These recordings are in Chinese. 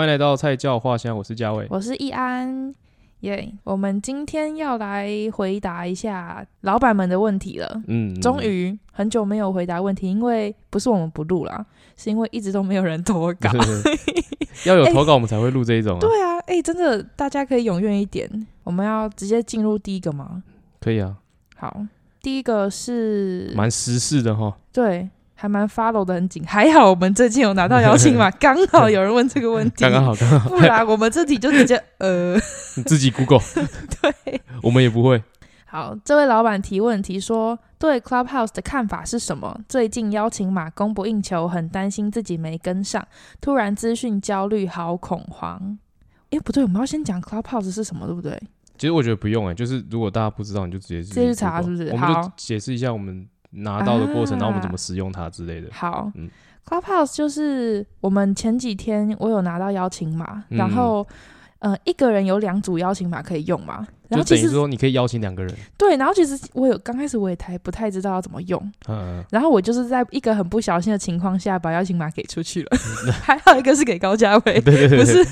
欢迎来到菜鸟话乡，我是嘉伟，我是易安，耶、yeah！我们今天要来回答一下老板们的问题了。嗯，终于很久没有回答问题，因为不是我们不录啦，是因为一直都没有人投稿。要有投稿，我们才会录这一种、啊 欸。对啊，哎、欸，真的，大家可以踊跃一点。我们要直接进入第一个吗？可以啊。好，第一个是蛮时事的哈。对。还蛮 follow 的很紧，还好我们最近有拿到邀请码，刚好有人问这个问题，刚刚好，刚刚好，不然我们这题就直接呃，你自己 Google，对，我们也不会。好，这位老板提问题说，对 Clubhouse 的看法是什么？最近邀请码供不应求，很担心自己没跟上，突然资讯焦虑，好恐慌。哎，不对，我们要先讲 Clubhouse 是什么，对不对？其实我觉得不用哎、欸，就是如果大家不知道，你就直接直接去查，是不是？我们就解释一下我们。拿到的过程，啊、然后我们怎么使用它之类的。好，嗯，Clubhouse 就是我们前几天我有拿到邀请码，嗯、然后呃一个人有两组邀请码可以用嘛，然后就等于说你可以邀请两个人。对，然后其实我有刚开始我也太不太知道要怎么用，嗯，然后我就是在一个很不小心的情况下把邀请码给出去了，嗯、还好一个是给高嘉伟，对对对，不是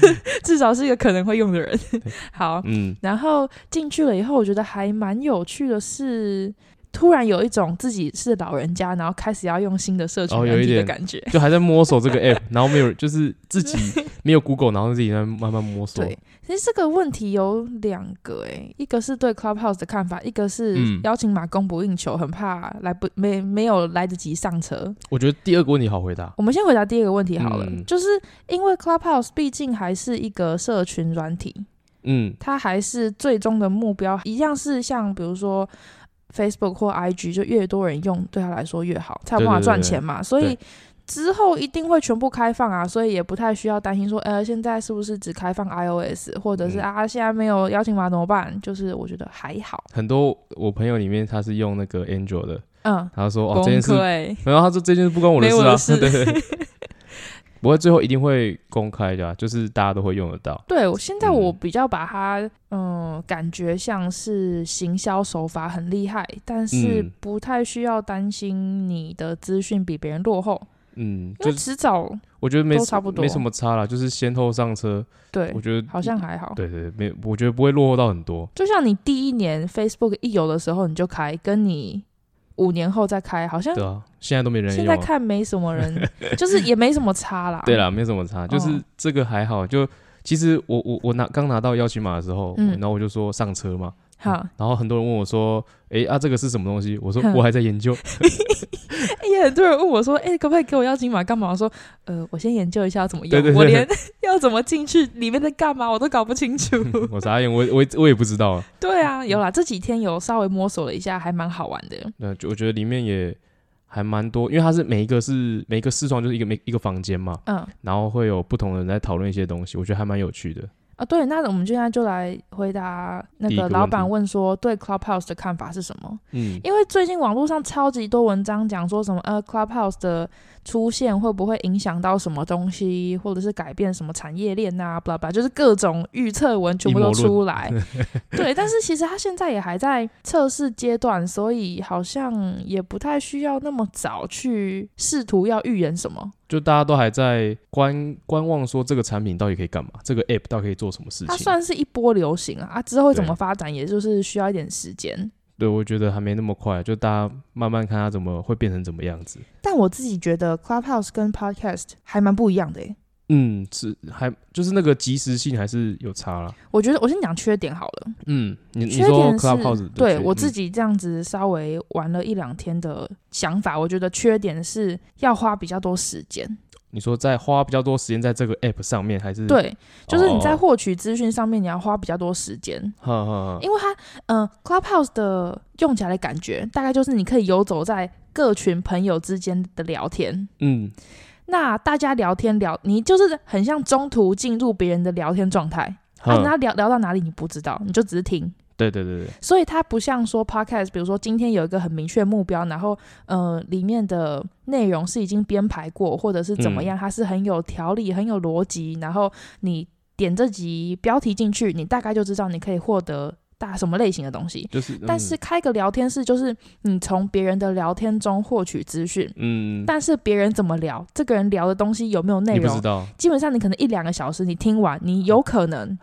至少是一个可能会用的人。好，嗯，然后进去了以后，我觉得还蛮有趣的是。突然有一种自己是老人家，然后开始要用新的社群软体的感觉，就还在摸索这个 app，然后没有，就是自己没有 Google，然后自己在慢慢摸索。对，其实这个问题有两个，诶，一个是对 Clubhouse 的看法，一个是邀请码供不应求，很怕来不没没有来得及上车。我觉得第二个问题好回答。我们先回答第二个问题好了，嗯、就是因为 Clubhouse 毕竟还是一个社群软体，嗯，它还是最终的目标一样是像比如说。Facebook 或 IG 就越多人用，对他来说越好，才有办法赚钱嘛。所以之后一定会全部开放啊，所以也不太需要担心说，呃，现在是不是只开放 iOS，或者是、嗯、啊，现在没有邀请码怎么办？就是我觉得还好。很多我朋友里面他是用那个 Android 的，嗯，他说哦这件事，然后他说这件事不关我的事啊，事对对 对。不过最后一定会公开的，就是大家都会用得到。对，现在我比较把它，嗯，嗯，感觉像是行销手法很厉害，但是不太需要担心你的资讯比别人落后。嗯，就迟早我觉得没差不多，没什么差啦，就是先后上车。对，我觉得好像还好。对对对，没，我觉得不会落后到很多。就像你第一年 Facebook 一有的时候你就开，跟你。五年后再开，好像对啊，现在都没人用。现在看没什么人，就是也没什么差啦。对啦，没什么差，就是这个还好。就其实我我我拿刚拿到邀请码的时候，嗯，然后我就说上车嘛。好，然后很多人问我说：“哎啊，这个是什么东西？”我说：“我还在研究。”也很多人问我说：“哎，可不可以给我邀请码干嘛？”我说：“呃，我先研究一下要怎么用，我连 要怎么进去里面在干嘛我都搞不清楚。”我傻眼，我我我也不知道。对啊，有啦，这几天有稍微摸索了一下，还蛮好玩的。那我觉得里面也还蛮多，因为它是每一个是每一个视窗就是一个每一个房间嘛，嗯，然后会有不同的人在讨论一些东西，我觉得还蛮有趣的。啊，对，那我们现在就来回答那个老板问说，对 Clubhouse 的看法是什么？嗯，因为最近网络上超级多文章讲说什么，呃，Clubhouse 的出现会不会影响到什么东西，或者是改变什么产业链啊，blah blah，就是各种预测文全部都出来。对，但是其实他现在也还在测试阶段，所以好像也不太需要那么早去试图要预言什么。就大家都还在观观望，说这个产品到底可以干嘛？这个 app 到底可以做什么事情？它算是一波流行啊，啊，之后会怎么发展，也就是需要一点时间。对，我觉得还没那么快，就大家慢慢看它怎么会变成怎么样子。但我自己觉得 Clubhouse 跟 Podcast 还蛮不一样的诶。嗯，是还就是那个及时性还是有差啦。我觉得我先讲缺点好了。嗯，你缺点是，对我自己这样子稍微玩了一两天的想法，嗯，我觉得缺点是要花比较多时间。你说在花比较多时间在这个 app 上面，还是对，就是你在获取资讯上面，你要花比较多时间。哦，因为它，嗯，呃，Clubhouse 的用起来的感觉，大概就是你可以游走在各群朋友之间的聊天。嗯。那大家聊天聊，你就是很像中途进入别人的聊天状态，啊，那聊聊到哪里你不知道，你就只是听。对对对对。所以它不像说 podcast，比如说今天有一个很明确目标，然后呃里面的内容是已经编排过，或者是怎么样，它是很有条理、很有逻辑，然后你点这集标题进去，你大概就知道你可以获得大什么类型的东西，就是，嗯、但是开个聊天室，就是你从别人的聊天中获取资讯，嗯，但是别人怎么聊，这个人聊的东西有没有内容，基本上你可能一两个小时你听完，你有可能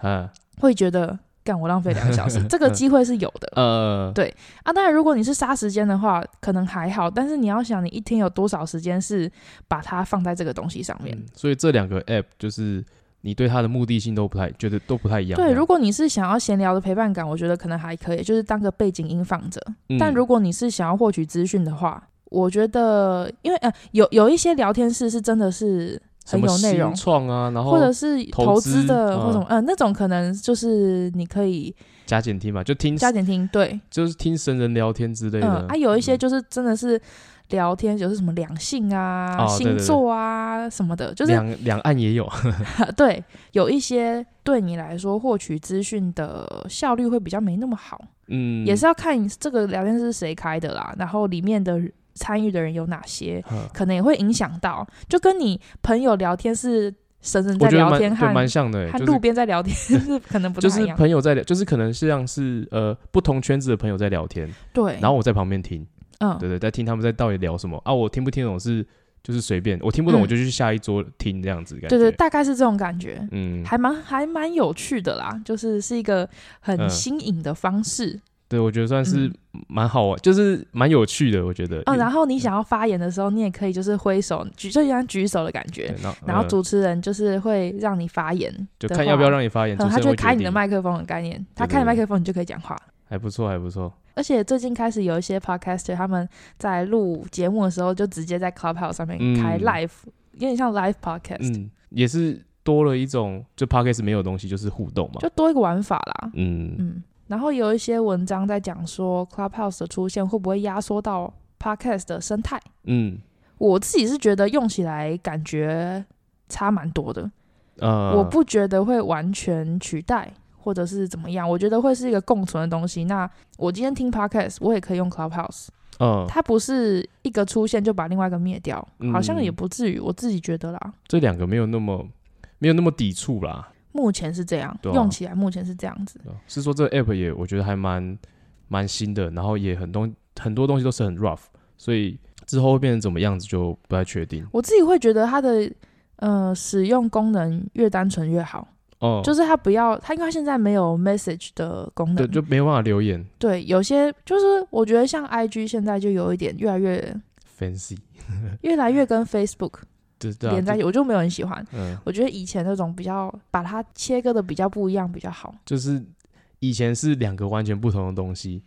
会觉得，干我浪费两个小时，这个机会是有的，呃，对啊，当然如果你是杀时间的话，可能还好，但是你要想，你一天有多少时间是把它放在这个东西上面，嗯、所以这两个 app 就是。你对它的目的性都不太觉得都不太一样。对，如果你是想要闲聊的陪伴感，我觉得可能还可以，就是当个背景音放着。嗯、但如果你是想要获取资讯的话，我觉得，因为呃，有有一些聊天室是真的是很有内容，创啊，然后或者是投资的或什么，嗯、呃，那种可能就是你可以加减听嘛，就听加减听，对，就是听神人聊天之类的。嗯，啊，有一些就是真的是。聊天就是什么两性啊、哦、星座啊什么的，就是两两岸也有。对，有一些对你来说获取资讯的效率会比较没那么好。嗯，也是要看这个聊天是谁开的啦，然后里面的参与的人有哪些，可能也会影响到。就跟你朋友聊天是神人在聊天，还蛮像的，和路边在聊天 是可能不太一样。就是朋友在聊，就是可能是像是呃不同圈子的朋友在聊天，对，然后我在旁边听。嗯，对对，在听他们在到底聊什么啊？我听不听懂是就是随便，我听不懂我就去下一桌听这样子感觉。对对，大概是这种感觉。嗯，还蛮还蛮有趣的啦，就是是一个很新颖的方式。嗯、对，我觉得算是蛮好玩，就是蛮有趣的。我觉得。嗯，然后你想要发言的时候，你也可以就是挥手举，就像举手的感觉。然后主持人就是会让你发言，就看要不要让你发言。他就会开你的麦克风的概念，他开你麦克风，你就可以讲话。还不错，还不错。而且最近开始有一些 podcaster，他们在录节目的时候，就直接在 Clubhouse 上面开 live，、嗯、有点像 live podcast。嗯，也是多了一种，就 podcast 没有东西，就是互动嘛，就多一个玩法啦。嗯嗯。然后有一些文章在讲说，Clubhouse 的出现会不会压缩到 podcast 的生态？嗯，我自己是觉得用起来感觉差蛮多的。呃，我不觉得会完全取代。或者是怎么样？我觉得会是一个共存的东西。那我今天听 podcast，我也可以用 Clubhouse。嗯，它不是一个出现就把另外一个灭掉，嗯、好像也不至于。我自己觉得啦，这两个没有那么没有那么抵触啦。目前是这样，啊、用起来目前是这样子。是说这个 app 也我觉得还蛮蛮新的，然后也很多很多东西都是很 rough，所以之后会变成怎么样子就不太确定。我自己会觉得它的呃使用功能越单纯越好。哦，就是它不要它，因为他现在没有 message 的功能，对，就没有办法留言。对，有些就是我觉得像 IG 现在就有一点越来越 fancy，越来越跟 Facebook 连在一起，啊、我就没有很喜欢。嗯，我觉得以前那种比较把它切割的比较不一样比较好。就是以前是两个完全不同的东西。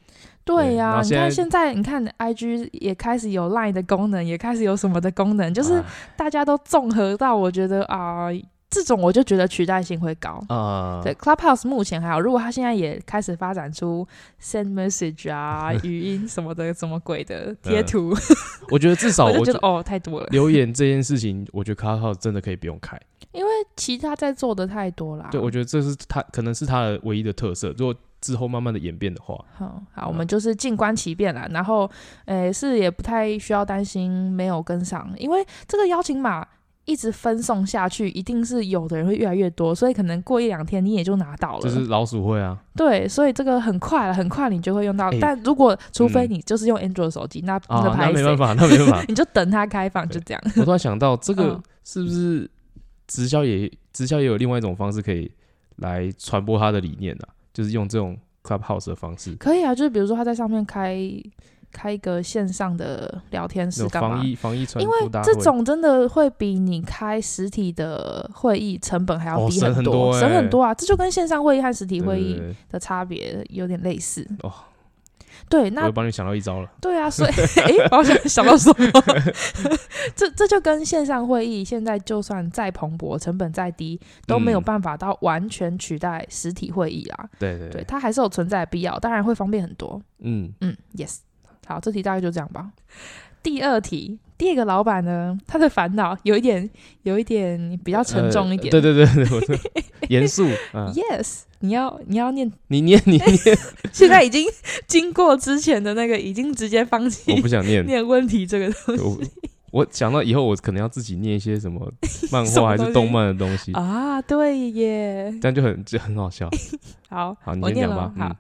对呀、啊，你看现在，你看 IG 也开始有 Line 的功能，也开始有什么的功能，就是大家都综合到，我觉得啊。呃这种我就觉得取代性会高啊。Uh, 对，Clubhouse 目前还好，如果他现在也开始发展出 send message 啊、语音什么的、什么鬼的贴图，我觉得至少 我就觉得哦太多了。留言这件事情，我觉得 Clubhouse 真的可以不用开，因为其他在做的太多啦。对，我觉得这是他可能是他的唯一的特色。如果之后慢慢的演变的话，好，好，我们就是静观其变啦。然后，诶，是也不太需要担心没有跟上，因为这个邀请码。一直分送下去，一定是有的人会越来越多，所以可能过一两天你也就拿到了。就是老鼠会啊。对，所以这个很快了，很快你就会用到。欸、但如果除非你就是用 Android 手机，嗯、那那那没办法，那没办法，你就等它开放，就这样。我突然想到，这个 是不是直销也直销也有另外一种方式可以来传播它的理念呢、啊？就是用这种 Clubhouse 的方式。可以啊，就是比如说他在上面开。开一个线上的聊天室干嘛？防疫防疫传，因为这种真的会比你开实体的会议成本还要低很多，省很多啊！这就跟线上会议和实体会议的差别有点类似哦。对，那我帮你想到一招了。对啊，所以哎，我想想到什么？这这就跟线上会议现在就算再蓬勃，成本再低，都没有办法到完全取代实体会议啊。对对对，它还是有存在的必要，当然会方便很多。嗯嗯，yes。好，这题大概就这样吧。第二题，第二个老板呢，他的烦恼有一点，有一点比较沉重一点。呃、对对对，我严肃。啊、Yes，你要你要念，你念你念。现在已经经过之前的那个，已经直接放弃。我不想念念问题这个东西。我想到以后我可能要自己念一些什么 漫画还是动漫的东西啊？对耶，这样就很就很好笑。好，好，你先讲吧。好。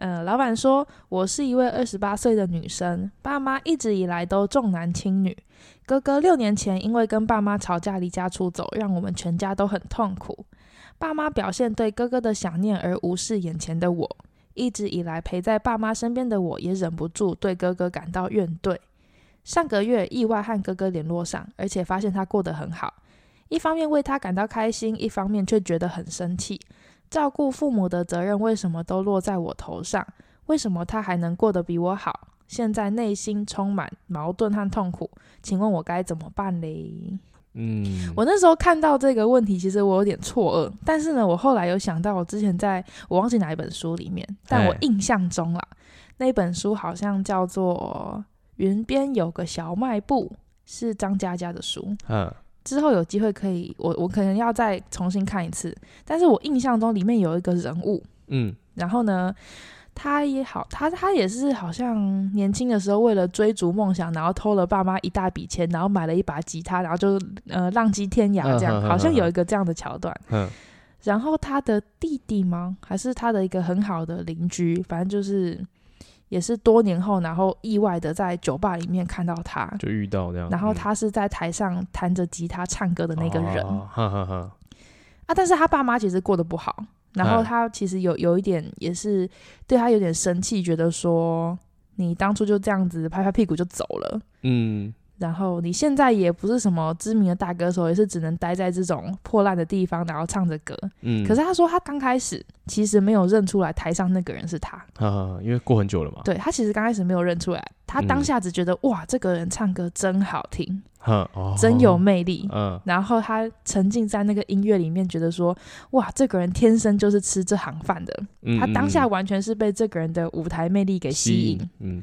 呃，老板说我是一位二十八岁的女生，爸妈一直以来都重男轻女。哥哥六年前因为跟爸妈吵架离家出走，让我们全家都很痛苦。爸妈表现对哥哥的想念而无视眼前的我，一直以来陪在爸妈身边的我也忍不住对哥哥感到怨怼。上个月意外和哥哥联络上，而且发现他过得很好，一方面为他感到开心，一方面却觉得很生气。照顾父母的责任为什么都落在我头上？为什么他还能过得比我好？现在内心充满矛盾和痛苦，请问我该怎么办嘞？嗯，我那时候看到这个问题，其实我有点错愕。但是呢，我后来有想到，我之前在我忘记哪一本书里面，但我印象中啦，那本书好像叫做《云边有个小卖部》，是张嘉佳的书。嗯。之后有机会可以，我我可能要再重新看一次。但是我印象中里面有一个人物，嗯，然后呢，他也好，他他也是好像年轻的时候为了追逐梦想，然后偷了爸妈一大笔钱，然后买了一把吉他，然后就呃浪迹天涯这样，好像有一个这样的桥段。嗯，然后他的弟弟吗？还是他的一个很好的邻居？反正就是。也是多年后，然后意外的在酒吧里面看到他，就遇到这样。然后他是在台上弹着吉他唱歌的那个人。啊，但是他爸妈其实过得不好，然后他其实有有一点也是对他有点生气，觉得说你当初就这样子拍拍屁股就走了。嗯。然后你现在也不是什么知名的大歌手，也是只能待在这种破烂的地方，然后唱着歌。嗯，可是他说他刚开始其实没有认出来台上那个人是他，啊，因为过很久了嘛。对，他其实刚开始没有认出来，他当下只觉得、嗯、哇，这个人唱歌真好听，哦、真有魅力。嗯，然后他沉浸在那个音乐里面，觉得说哇，这个人天生就是吃这行饭的。嗯、他当下完全是被这个人的舞台魅力给吸引。嗯，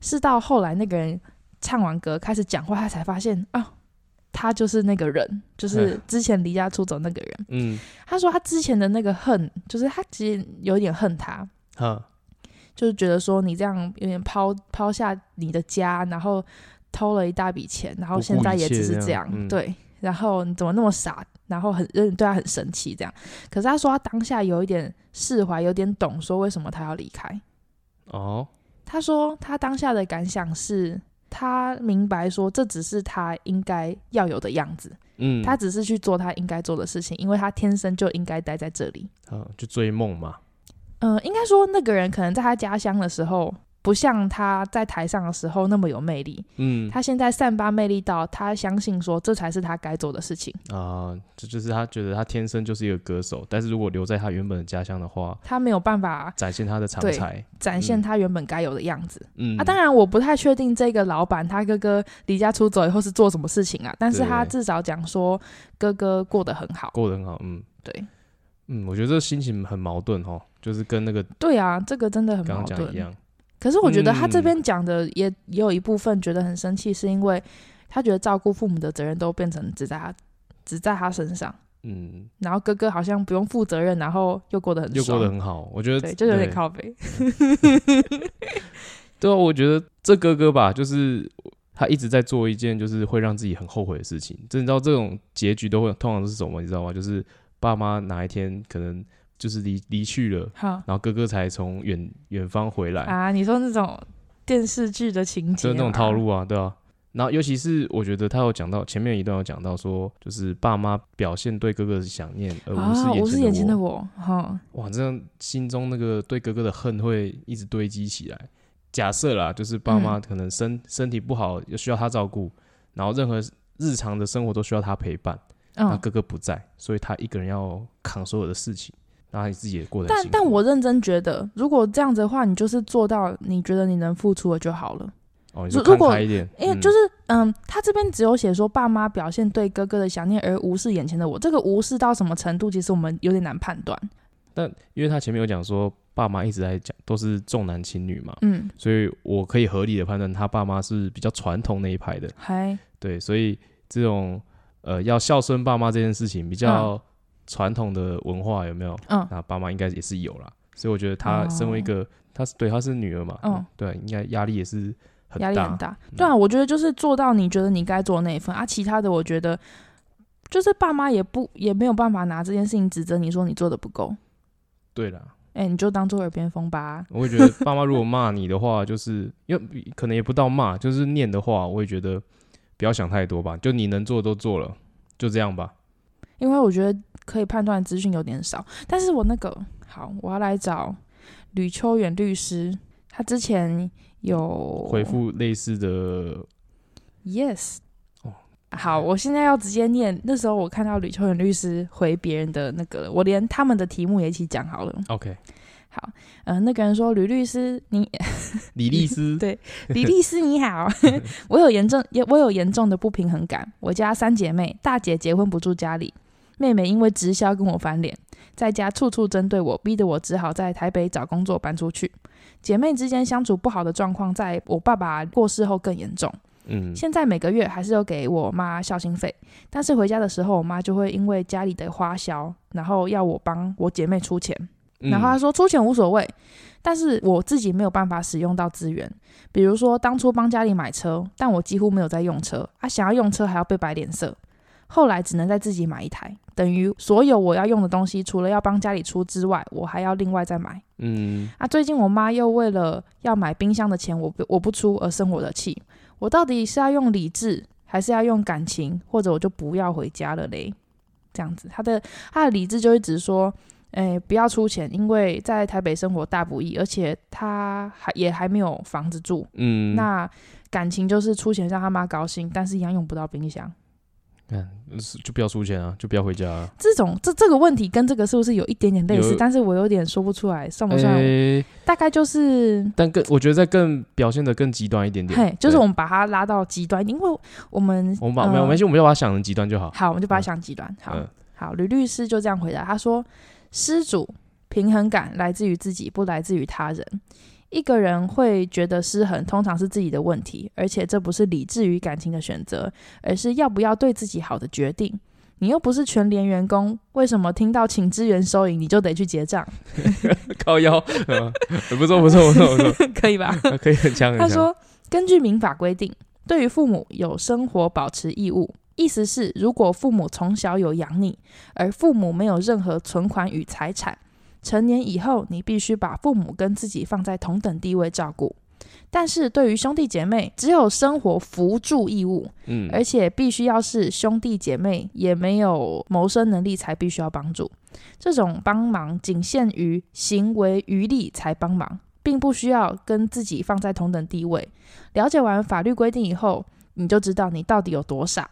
是到后来那个人。唱完歌开始讲话，他才发现啊，他就是那个人，就是之前离家出走那个人。嗯，他说他之前的那个恨，就是他其实有点恨他，嗯，就是觉得说你这样有点抛抛下你的家，然后偷了一大笔钱，然后现在也只是这样，这样嗯、对，然后你怎么那么傻，然后很有点对他很生气这样。可是他说他当下有一点释怀，有点懂说为什么他要离开。哦，他说他当下的感想是。他明白说，这只是他应该要有的样子。嗯，他只是去做他应该做的事情，因为他天生就应该待在这里。嗯，就追梦嘛。嗯，应该说那个人可能在他家乡的时候。不像他在台上的时候那么有魅力。嗯，他现在散发魅力到他相信说这才是他该做的事情啊。这就是他觉得他天生就是一个歌手，但是如果留在他原本的家乡的话，他没有办法展现他的长才，展现他原本该有的样子。嗯啊，当然我不太确定这个老板他哥哥离家出走以后是做什么事情啊，但是他至少讲说哥哥过得很好，过得很好。嗯，对，嗯，我觉得这心情很矛盾哦，就是跟那个对啊，这个真的很矛盾一样。可是我觉得他这边讲的也也有一部分觉得很生气，是因为他觉得照顾父母的责任都变成只在他只在他身上，嗯，然后哥哥好像不用负责任，然后又过得很又过得很好，我觉得对，就有点靠背。对啊，我觉得这哥哥吧，就是他一直在做一件就是会让自己很后悔的事情。就你知道这种结局都会通常是什么？你知道吗？就是爸妈哪一天可能。就是离离去了，好，然后哥哥才从远远方回来啊！你说那种电视剧的情节，就是那种套路啊，对啊。然后尤其是我觉得他有讲到前面一段有讲到说，就是爸妈表现对哥哥的想念，而不是眼前的我，哈、啊，哇，这样心中那个对哥哥的恨会一直堆积起来。假设啦，就是爸妈可能身、嗯、身体不好，又需要他照顾，然后任何日常的生活都需要他陪伴，那、嗯、哥哥不在，所以他一个人要扛所有的事情。然后你自己也过得，但但我认真觉得，如果这样子的话，你就是做到你觉得你能付出的就好了。哦，你就看开一点。因为就是嗯，嗯，他这边只有写说爸妈表现对哥哥的想念而无视眼前的我，这个无视到什么程度，其实我们有点难判断。但因为他前面有讲说爸妈一直在讲都是重男轻女嘛，嗯，所以我可以合理的判断他爸妈是比较传统那一派的。嗨，对，所以这种呃要孝顺爸妈这件事情比较。嗯传统的文化有没有？嗯，那爸妈应该也是有啦，所以我觉得她身为一个，她、哦、是对她是女儿嘛，嗯，对，应该压力也是很大，压力很大。对啊，我觉得就是做到你觉得你该做的那一份啊，其他的我觉得就是爸妈也不也没有办法拿这件事情指责你说你做的不够。对啦，哎、欸，你就当做耳边风吧。我会觉得爸妈如果骂你的话，就是因为可能也不到骂，就是念的话，我会觉得不要想太多吧，就你能做的都做了，就这样吧。因为我觉得可以判断资讯有点少，但是我那个好，我要来找吕秋远律师，他之前有回复类似的，yes。好，我现在要直接念。那时候我看到吕秋远律师回别人的那个，我连他们的题目也一起讲好了。OK，好，嗯、呃，那个人说吕律师，你 李律师，对，李律师你好，我有严重，我有严重的不平衡感。我家三姐妹，大姐结婚不住家里，妹妹因为直销跟我翻脸，在家处处针对我，逼得我只好在台北找工作搬出去。姐妹之间相处不好的状况，在我爸爸过世后更严重。嗯，现在每个月还是有给我妈孝心费，但是回家的时候，我妈就会因为家里的花销，然后要我帮我姐妹出钱。然后她说出钱无所谓，但是我自己没有办法使用到资源，比如说当初帮家里买车，但我几乎没有在用车，啊，想要用车还要被摆脸色，后来只能再自己买一台，等于所有我要用的东西，除了要帮家里出之外，我还要另外再买。嗯，啊，最近我妈又为了要买冰箱的钱，我不我不出而生我的气。我到底是要用理智，还是要用感情，或者我就不要回家了嘞？这样子，他的他的理智就一直说，哎，不要出钱，因为在台北生活大不易，而且他还也还没有房子住。嗯，那感情就是出钱让他妈高兴，但是一样用不到冰箱。嗯，就不要出钱啊，就不要回家啊。这种这这个问题跟这个是不是有一点点类似？但是我有点说不出来，算不算？欸、大概就是，但更我觉得在更表现的更极端一点点。嘿，就是我们把它拉到极端，因为我们我们把没有没关系，我们就把它想成极端就好。好，我们就把它想极端。好，嗯、好，吕律师就这样回答，他说：“施主平衡感来自于自己，不来自于他人。”一个人会觉得失衡，通常是自己的问题，而且这不是理智与感情的选择，而是要不要对自己好的决定。你又不是全联员工，为什么听到请支援收银你就得去结账？靠腰，嗯、不错不错不错不错，可以吧？可以很强。他说，根据民法规定，对于父母有生活保持义务，意思是如果父母从小有养你，而父母没有任何存款与财产。成年以后，你必须把父母跟自己放在同等地位照顾。但是对于兄弟姐妹，只有生活扶助义务，嗯，而且必须要是兄弟姐妹也没有谋生能力才必须要帮助。这种帮忙仅限于行为余力才帮忙，并不需要跟自己放在同等地位。了解完法律规定以后，你就知道你到底有多傻。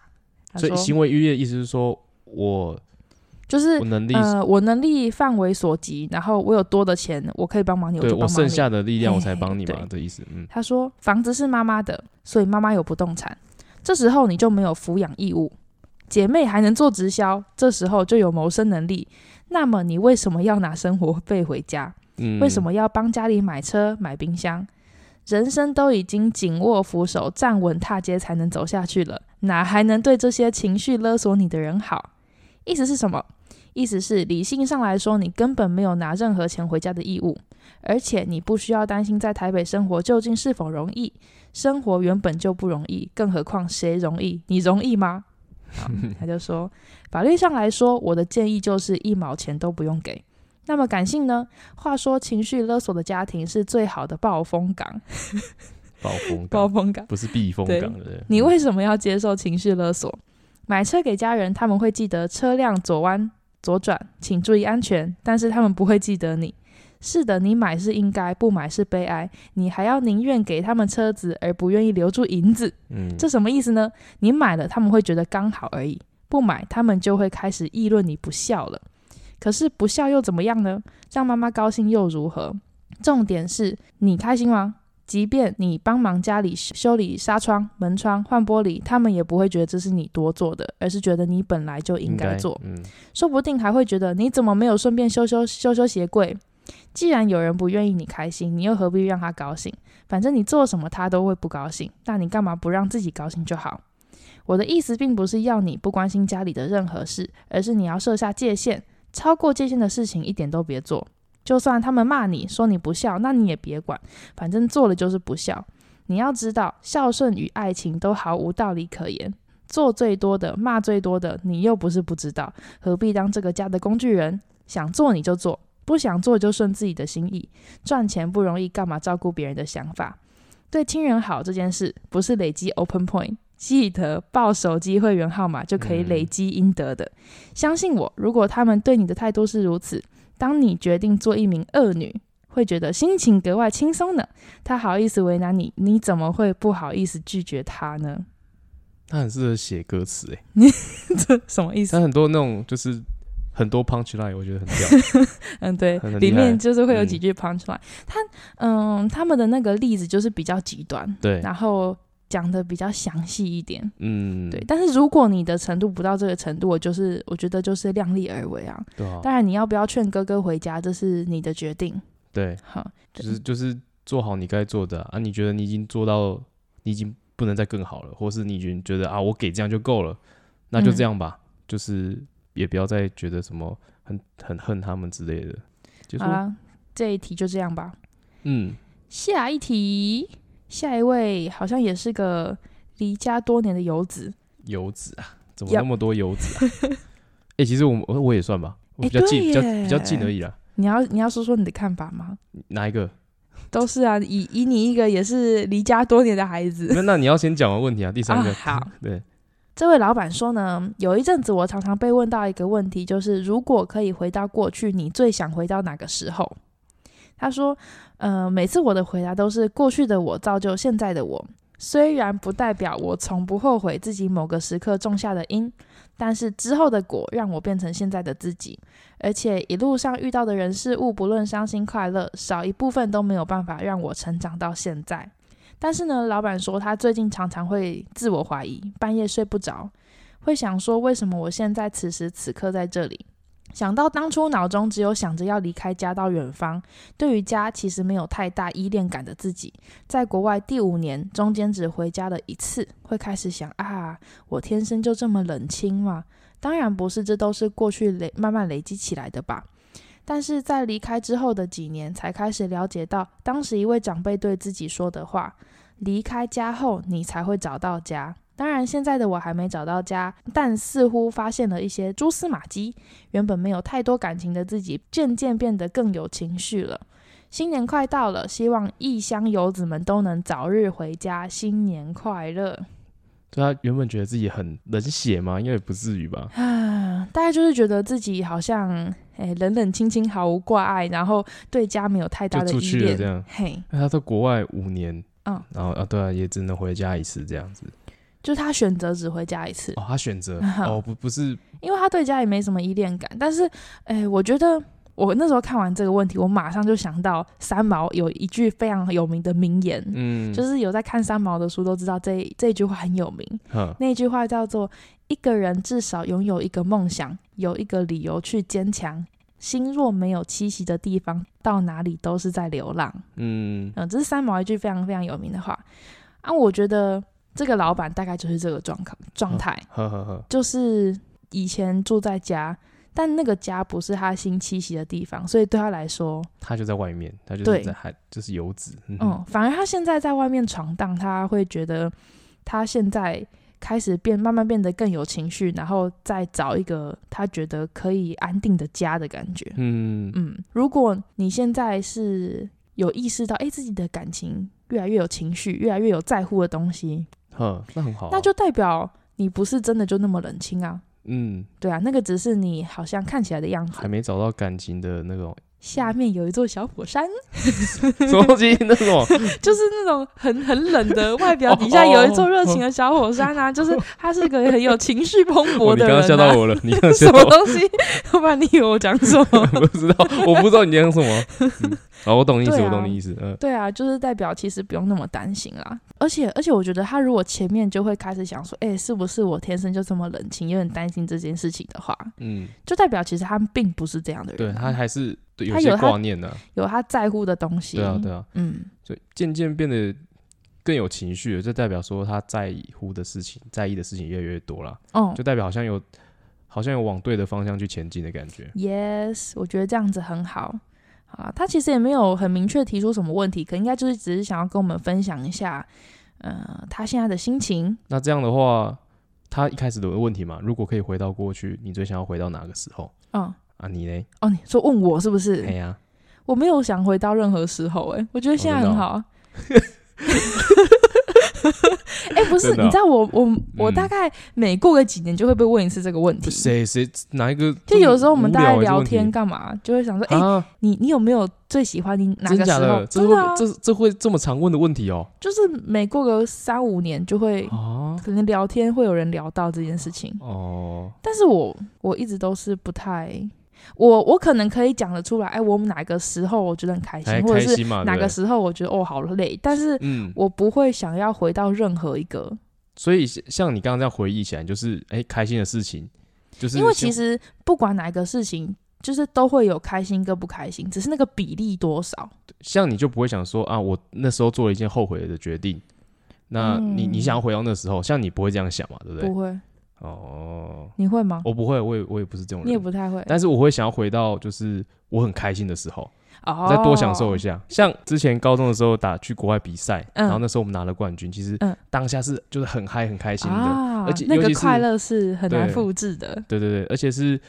所以行为余力的意思是说我。就是我能力呃，我能力范围所及，然后我有多的钱，我可以帮忙你，对我就帮忙你。我剩下的力量我才帮你嘛，这意思。嗯，他说房子是妈妈的，所以妈妈有不动产，这时候你就没有抚养义务。姐妹还能做直销，这时候就有谋生能力。那么你为什么要拿生活费回家？嗯，为什么要帮家里买车买冰箱？人生都已经紧握扶手，站稳踏阶才能走下去了，哪还能对这些情绪勒索你的人好？意思是什么？意思是，理性上来说，你根本没有拿任何钱回家的义务，而且你不需要担心在台北生活究竟是否容易。生活原本就不容易，更何况谁容易？你容易吗？他就说，法律上来说，我的建议就是一毛钱都不用给。那么感性呢？话说，情绪勒索的家庭是最好的暴风港。暴风 港，暴风港，不是避风港的。对，你为什么要接受情绪勒索？买车给家人，他们会记得车辆左弯。左转，请注意安全。但是他们不会记得你。是的，你买是应该，不买是悲哀。你还要宁愿给他们车子，而不愿意留住银子。嗯，这什么意思呢？你买了，他们会觉得刚好而已；不买，他们就会开始议论你不孝了。可是不孝又怎么样呢？让妈妈高兴又如何？重点是你开心吗？即便你帮忙家里修理纱窗、门窗、换玻璃，他们也不会觉得这是你多做的，而是觉得你本来就应该做。嗯，说不定还会觉得你怎么没有顺便修修修修鞋柜？既然有人不愿意你开心，你又何必让他高兴？反正你做什么他都会不高兴，那你干嘛不让自己高兴就好？我的意思并不是要你不关心家里的任何事，而是你要设下界限，超过界限的事情一点都别做。就算他们骂你说你不孝，那你也别管，反正做了就是不孝。你要知道，孝顺与爱情都毫无道理可言。做最多的，骂最多的，你又不是不知道，何必当这个家的工具人？想做你就做，不想做就顺自己的心意，赚钱不容易，干嘛照顾别人的想法？对亲人好这件事，不是累积 Open Point，记得报手机会员号码就可以累积应得的。嗯、相信我，如果他们对你的态度是如此，当你决定做一名恶女，会觉得心情格外轻松呢。他好意思为难你，你怎么会不好意思拒绝他呢？他很适合写歌词诶，这什么意思？他很多那种就是。很多 punch line，我觉得很屌。嗯，对，里面就是会有几句 punch line。他，嗯，他们的那个例子就是比较极端，对，然后讲的比较详细一点，嗯，对。但是如果你的程度不到这个程度，我就是我觉得就是量力而为啊。对啊。当然，你要不要劝哥哥回家，这是你的决定。对，好，就是就是做好你该做的啊。你觉得你已经做到，你已经不能再更好了，或是你已经觉得啊，我给这样就够了，那就这样吧，嗯、就是。也不要再觉得什么很很恨他们之类的。就是、好了，这一题就这样吧。嗯，下一题，下一位好像也是个离家多年的游子。游子啊？怎么那么多游子啊？哎、欸，其实我我也算吧，我比较近，欸、比较比较近而已啦。你要你要说说你的看法吗？哪一个？都是啊，以以你一个也是离家多年的孩子。那那你要先讲完问题啊。第三个，啊、好，对。这位老板说呢，有一阵子我常常被问到一个问题，就是如果可以回到过去，你最想回到哪个时候？他说，呃，每次我的回答都是过去的我造就现在的我，虽然不代表我从不后悔自己某个时刻种下的因，但是之后的果让我变成现在的自己，而且一路上遇到的人事物，不论伤心快乐，少一部分都没有办法让我成长到现在。但是呢，老板说他最近常常会自我怀疑，半夜睡不着，会想说为什么我现在此时此刻在这里？想到当初脑中只有想着要离开家到远方，对于家其实没有太大依恋感的自己，在国外第五年中间只回家了一次，会开始想啊，我天生就这么冷清吗？当然不是，这都是过去累慢慢累积起来的吧。但是在离开之后的几年，才开始了解到，当时一位长辈对自己说的话：“离开家后，你才会找到家。”当然，现在的我还没找到家，但似乎发现了一些蛛丝马迹。原本没有太多感情的自己，渐渐变得更有情绪了。新年快到了，希望异乡游子们都能早日回家，新年快乐。对他原本觉得自己很冷血吗？应该也不至于吧。啊，大概就是觉得自己好像哎、欸、冷冷清清，毫无挂碍，然后对家没有太大的依恋。这样。嘿，那他在国外五年，嗯，然后啊，对啊，也只能回家一次这样子。就他选择只回家一次。哦，他选择 哦，不不是，因为他对家也没什么依恋感。但是，哎、欸，我觉得。我那时候看完这个问题，我马上就想到三毛有一句非常有名的名言，嗯，就是有在看三毛的书都知道这这句话很有名。呵那句话叫做“一个人至少拥有一个梦想，有一个理由去坚强。心若没有栖息的地方，到哪里都是在流浪。”嗯嗯，这是三毛一句非常非常有名的话。啊，我觉得这个老板大概就是这个状况状态，呵呵呵，就是以前住在家。但那个家不是他新栖息的地方，所以对他来说，他就在外面，他就是在海就是游子。嗯，嗯，反而他现在在外面闯荡，他会觉得他现在开始变，慢慢变得更有情绪，然后再找一个他觉得可以安定的家的感觉。嗯嗯，如果你现在是有意识到，哎，自己的感情越来越有情绪，越来越有在乎的东西，呵，那很好啊，那就代表你不是真的就那么冷清啊。嗯，对啊，那个只是你好像看起来的样子，还没找到感情的那种。下面有一座小火山，什么东西？那种 就是那种很很冷的外表，底下有一座热情的小火山啊！就是他是个很有情绪蓬勃的人。你刚刚吓到我了，你刚 什么东西？我把你以为我讲什么？不知道，我不知道你讲什么。好，我懂意思，我懂你意思。嗯，对啊，就是代表其实不用那么担心啦。而且而且，我觉得他如果前面就会开始想说，哎，是不是我天生就这么冷清，有点担心这件事情的话，嗯，就代表其实他并不是这样的人。对，他还是。有些挂念的，有他在乎的东西。对啊，对啊，嗯，所以渐渐变得更有情绪了，就代表说他在乎的事情、在意的事情越来越多了。哦，就代表好像有，好像有往对的方向去前进的感觉。Yes，我觉得这样子很好。啊，他其实也没有很明确提出什么问题，可应该就是只是想要跟我们分享一下，呃，他现在的心情。那这样的话，他一开始的问题嘛，如果可以回到过去，你最想要回到哪个时候？嗯。啊，你呢？哦，你说问我是不是？哎呀，我没有想回到任何时候，哎，我觉得现在很好啊。哎，不是，你知道我我我大概每过个几年就会被问一次这个问题。谁谁哪一个？就有时候我们大家聊天干嘛，就会想说，哎，你你有没有最喜欢你哪个时候？真的，这这会这么常问的问题哦。就是每过个三五年就会，可能聊天会有人聊到这件事情哦。但是我我一直都是不太。我我可能可以讲得出来，哎，我们哪个时候我觉得很开心，或者是哪个时候我觉得哦好累，但是我不会想要回到任何一个。所以像你刚刚这样回忆起来，就是哎开心的事情，就是因为其实不管哪一个事情，就是都会有开心跟不开心，只是那个比例多少。像你就不会想说啊，我那时候做了一件后悔的决定，那你你想要回到那时候，像你不会这样想嘛，对不对？不会。哦，你会吗？我不会，我也我也不是这种人，你也不太会。但是我会想要回到就是我很开心的时候，再多享受一下。像之前高中的时候打去国外比赛，然后那时候我们拿了冠军，其实当下是就是很嗨很开心的，而且那个快乐是很难复制的。对对对，而且是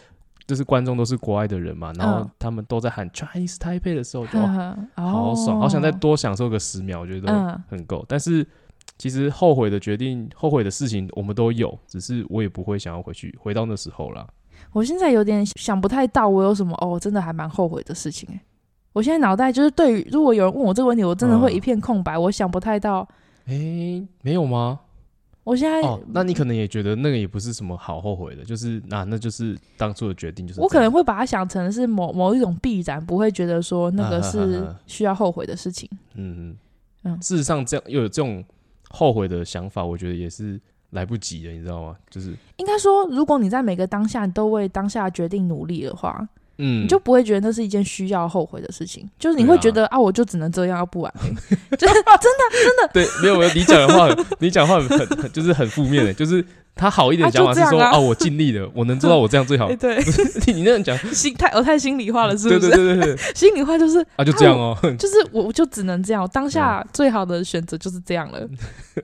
就是观众都是国外的人嘛，然后他们都在喊 Chinese Taipei 的时候，就好爽，好想再多享受个十秒，我觉得很够。但是。其实后悔的决定、后悔的事情我们都有，只是我也不会想要回去回到那时候啦。我现在有点想不太到，我有什么哦，真的还蛮后悔的事情哎。我现在脑袋就是对于如果有人问我这个问题，我真的会一片空白，嗯、我想不太到。哎，没有吗？我现在哦，那你可能也觉得那个也不是什么好后悔的，就是那、啊、那就是当初的决定，就是我可能会把它想成是某某一种必然，不会觉得说那个 是需要后悔的事情。嗯嗯，事实上这样又有这种。后悔的想法，我觉得也是来不及的，你知道吗？就是应该说，如果你在每个当下都为当下决定努力的话，嗯，你就不会觉得那是一件需要后悔的事情。就是你会觉得啊，啊，我就只能这样，要不完美，就是真的真的。对，没有没有，你讲的话，你讲话很很就是很负面的，就是。他好一点讲法是说啊，我尽力了，我能做到我这样最好。对，你那样讲心太我太心里话了，是不是？对对对心里话就是啊，就这样哦，就是我就只能这样，当下最好的选择就是这样了。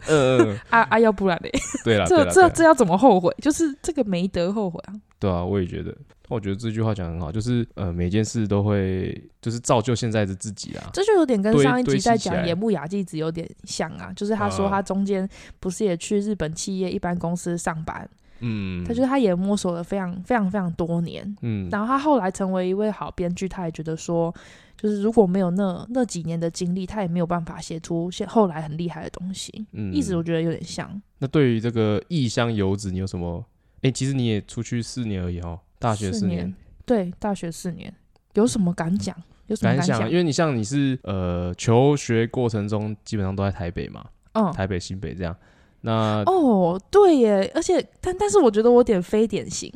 嗯嗯，啊啊，要不然嘞？对了，这这这要怎么后悔？就是这个没得后悔啊。对啊，我也觉得。我觉得这句话讲很好，就是呃，每件事都会就是造就现在的自己啊。这就有点跟上一集在讲野木雅纪子有点像啊，就是他说他中间不是也去日本企业一般公司上班，嗯，他就是他也摸索了非常非常非常多年，嗯，然后他后来成为一位好编剧，他也觉得说，就是如果没有那那几年的经历，他也没有办法写出现后来很厉害的东西。嗯，一直我觉得有点像。那对于这个异乡游子，你有什么？哎，其实你也出去四年而已哦。大学四年，对，大学四年有什么敢讲？有什么敢讲？因为你像你是呃求学过程中基本上都在台北嘛，嗯，台北新北这样。那哦，对耶，而且但但是我觉得我点非典型，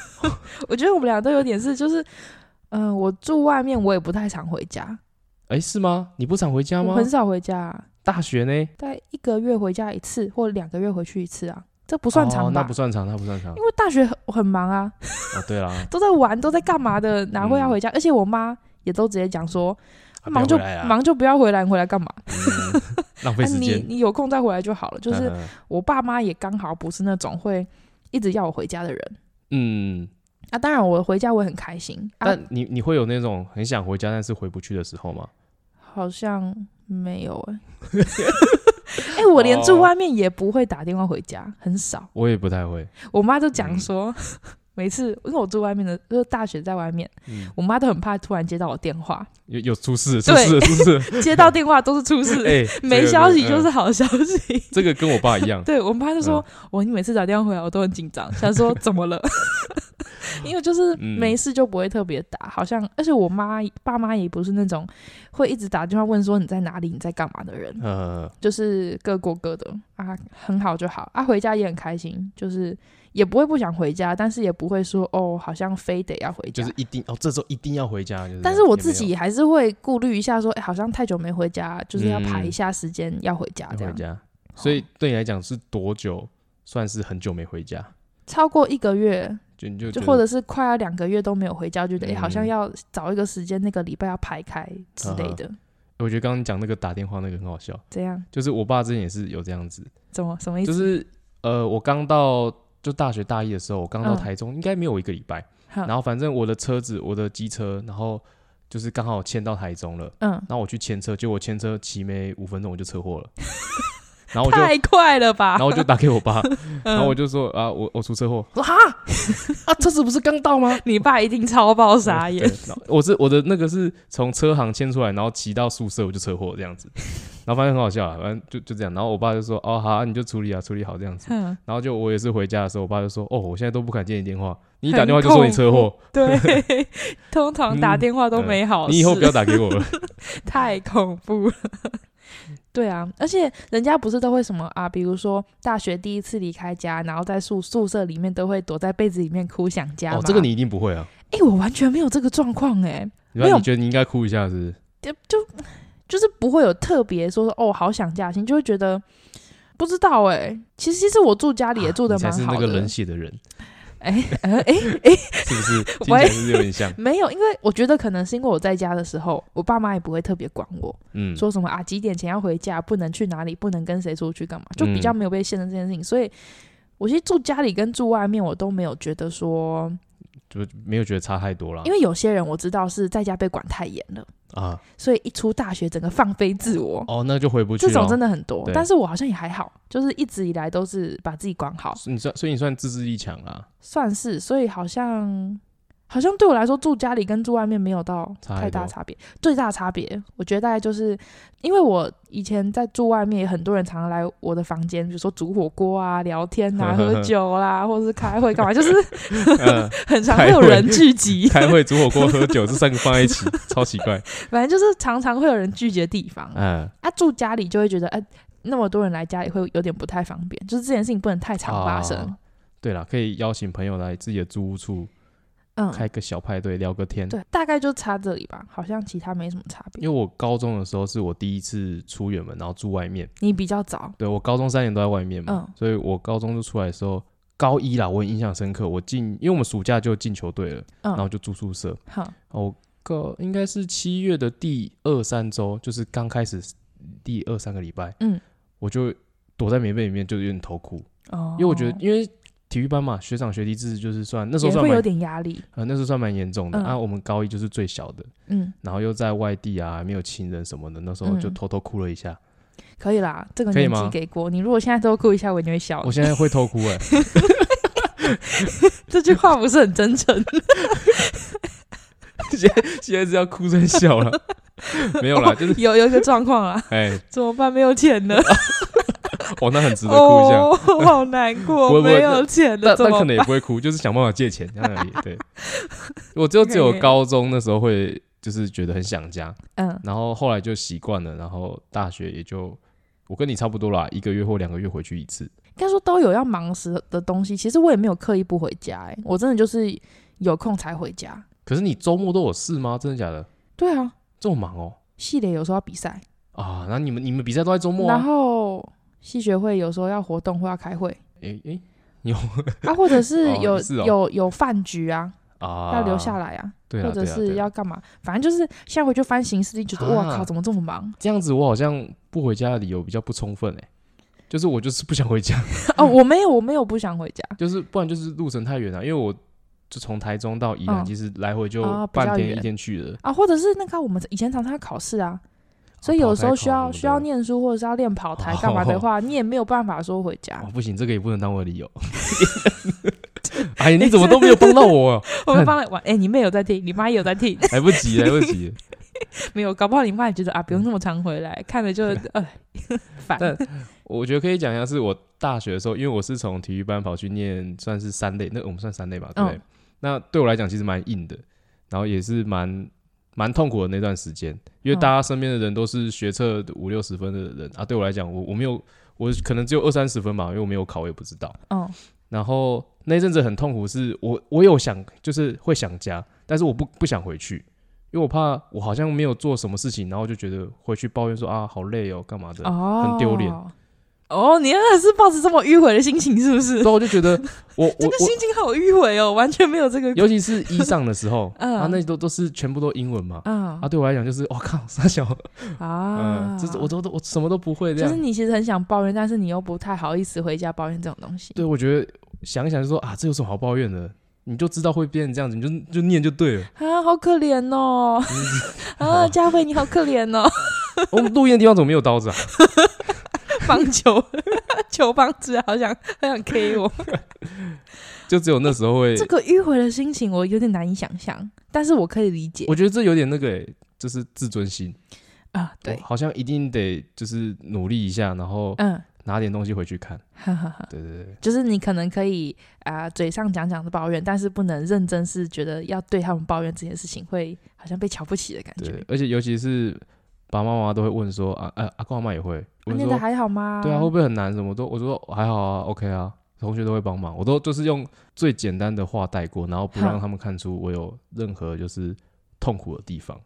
我觉得我们俩都有点是就是，嗯、呃，我住外面我也不太常回家。哎，是吗？你不常回家吗？我很少回家。啊大学呢？大概一个月回家一次，或两个月回去一次啊。这不算长吧？那不算长，那不算长。因为大学很很忙啊。哦，对啦，都在玩，都在干嘛的？哪会要回家？而且我妈也都直接讲说，忙就忙就不要回来，你回来干嘛？浪费时间。你你有空再回来就好了。就是我爸妈也刚好不是那种会一直要我回家的人。嗯。啊，当然我回家我也很开心。但你你会有那种很想回家但是回不去的时候吗？好像没有哎。哎、欸，我连住外面也不会打电话回家，哦、很少。我也不太会。我妈就讲说，嗯、每次因为我住外面的，就是大学在外面，嗯、我妈都很怕突然接到我电话，有有出事，出事，出事。接到电话都是出事，哎、欸，没消息就是好消息。这个跟我爸一样。对，我妈就说，我、嗯、你每次打电话回来，我都很紧张，想说怎么了。因为就是没事就不会特别打，嗯、好像，而且我妈爸妈也不是那种会一直打电话问说你在哪里，你在干嘛的人，嗯、就是各过各的啊，很好就好啊，回家也很开心，就是也不会不想回家，但是也不会说哦，好像非得要回家，就是一定哦，这时候一定要回家。就是、但是我自己还是会顾虑一下说，说哎，好像太久没回家，就是要排一下时间要回家这样。回家，所以对你来讲是多久算是很久没回家？超过一个月。就就就或者是快要两个月都没有回家，觉得哎，好像要找一个时间，那个礼拜要排开之类的。我觉得刚刚讲那个打电话那个很好笑。怎样？就是我爸之前也是有这样子。怎么什么意思？就是呃，我刚到就就大学大一的时候，我刚到台中，应该没有一个礼拜。然后反正我的车子，我的机车，然后就是刚好迁到台中了。嗯，然后我去牵车，结果我牵车骑没五分钟我就车祸了。然后我就太快了吧！然后我就打给我爸，然后我就说啊，我我出车祸。说哈啊，车子不是刚到吗？你爸一定超爆傻眼。我是我的那个是从车行牵出来，然后骑到宿舍我就车祸这样子。然后发现很好笑，反正就就这样。然后我爸就说哦好啊，你就处理啊，处理好这样子。然后就我也是回家的时候，我爸就说哦，我现在都不敢接你电话，你一打电话就说你车祸。对，通常打电话都没好。你以后不要打给我了，太恐怖了。对啊，而且人家不是都会什么啊？比如说大学第一次离开家，然后在宿宿舍里面都会躲在被子里面哭想家。哦，这个你一定不会啊！哎，我完全没有这个状况哎。没有，你觉得你应该哭一下是不是？就就就是不会有特别说说哦，好想家心，就会觉得不知道哎。其实其实我住家里也住的蛮好的。啊，是那个冷血的人。哎，哎哎哎，是不是？听起来是有点像。没有，因为我觉得可能是因为我在家的时候，我爸妈也不会特别管我，嗯，说什么啊几点前要回家，不能去哪里，不能跟谁出去干嘛，就比较没有被限制这件事情。嗯、所以，我其实住家里跟住外面，我都没有觉得说，就没有觉得差太多了。因为有些人我知道是在家被管太严了。啊，所以一出大学，整个放飞自我哦，那就回不去了。这种真的很多，但是我好像也还好，就是一直以来都是把自己管好。你算，所以你算自制力强啊？算是，所以好像。好像对我来说，住家里跟住外面没有到太大差别。最大差别，我觉得大概就是，因为我以前在住外面，也很多人常常来我的房间，比如说煮火锅啊、聊天啊、喝酒啦，或者是开会干嘛，就是 很常会有人聚集。开会、煮火锅、喝酒这三个放在一起，超奇怪。反正就是常常会有人聚集的地方。嗯，啊，住家里就会觉得，哎，那么多人来家里会有点不太方便，就是这件事情不能太常发生。对了，可以邀请朋友来自己的租屋处。嗯，开个小派对聊个天，对，大概就差这里吧，好像其他没什么差别。因为我高中的时候是我第一次出远门，然后住外面。你比较早，对，我高中三年都在外面嘛，嗯，所以我高中就出来的时候，高一啦，我很印象深刻。我进，因为我们暑假就进球队了，嗯，然后就住宿舍。好，我个应该是七月的第二三周，就是刚开始第二三个礼拜，嗯，我就躲在棉被里面，就有点头哭，哦，因为我觉得，因为。体育班嘛，学长学弟制就是算那时候算会有点压力，呃，那时候算蛮严重的。嗯、啊，我们高一就是最小的，嗯，然后又在外地啊，没有亲人什么的，那时候就偷偷哭了一下。嗯、可以啦，这个年纪给过你。如果现在偷哭一下，我一定会笑。我现在会偷哭哎、欸，这句话不是很真诚。现在现在是要哭成笑了，没有啦，就是有有一个状况啊，哎、欸，怎么办？没有钱了。哦，那很值得哭一下，哦、好难过，不没有钱的，但可能也不会哭，就是想办法借钱这样而已。对，我就只有高中那时候会，就是觉得很想家，嗯，然后后来就习惯了，然后大学也就我跟你差不多啦，一个月或两个月回去一次。应该说都有要忙时的东西，其实我也没有刻意不回家，哎，我真的就是有空才回家。可是你周末都有事吗？真的假的？对啊，这么忙哦。系列有时候要比赛啊，那你们你们比赛都在周末啊？然后。系学会有时候要活动或要开会，哎哎，有 啊，或者是有有有饭局啊，啊，要留下来啊，对，或者是要干嘛？反正就是下回就翻行事历，觉得哇靠，怎么这么忙？这样子我好像不回家的理由比较不充分哎，就是我就是不想回家哦，我没有我没有不想回家，就是不然就是路程太远了，因为我就从台中到宜兰，其实来回就半天一天去了啊，或者是那个我们以前常常要考试啊。所以有时候需要需要念书或者是要练跑台干嘛的话，你也没有办法说回家。不行，这个也不能当我的理由。哎，你怎么都没有帮到我？我们帮了完。哎，你妹有在听，你妈也有在听。来不及，来不及。没有，搞不好你妈也觉得啊，不用那么常回来，看了就呃烦。但我觉得可以讲一下，是我大学的时候，因为我是从体育班跑去念，算是三类，那我们算三类吧，对？那对我来讲其实蛮硬的，然后也是蛮。蛮痛苦的那段时间，因为大家身边的人都是学测五六十分的人啊，对我来讲，我我没有，我可能只有二三十分吧，因为我没有考，我也不知道。嗯。然后那阵子很痛苦，是我我有想，就是会想家，但是我不不想回去，因为我怕我好像没有做什么事情，然后就觉得回去抱怨说啊好累哦，干嘛的，很丢脸。哦，你那是抱着这么迂回的心情，是不是？所以我就觉得 我，我这个心情好迂回哦，完全没有这个。尤其是一上的时候，啊，那都都是全部都英文嘛，啊，对我来讲就是，我靠，傻小啊，这是我都都我什么都不会这样。就是你其实很想抱怨，但是你又不太好意思回家抱怨这种东西。对，我觉得想一想就说啊，这有什么好抱怨的？你就知道会变成这样子，你就就念就对了。啊，好可怜哦！啊，佳慧你好可怜哦。我们录音的地方怎么没有刀子啊？棒球 球棒子，好想好想 K 我。就只有那时候会。这个迂回的心情我有点难以想象，但是我可以理解。我觉得这有点那个、欸，就是自尊心啊，对，好像一定得就是努力一下，然后嗯。拿点东西回去看，对对对，就是你可能可以啊、呃，嘴上讲讲的抱怨，但是不能认真，是觉得要对他们抱怨这件事情，会好像被瞧不起的感觉。对，而且尤其是爸爸妈妈都会问说啊，啊阿公阿妈也会，问念的还好吗？对啊，会不会很难？什么都我说还好啊，OK 啊，同学都会帮忙，我都就是用最简单的话带过，然后不让他们看出我有任何就是痛苦的地方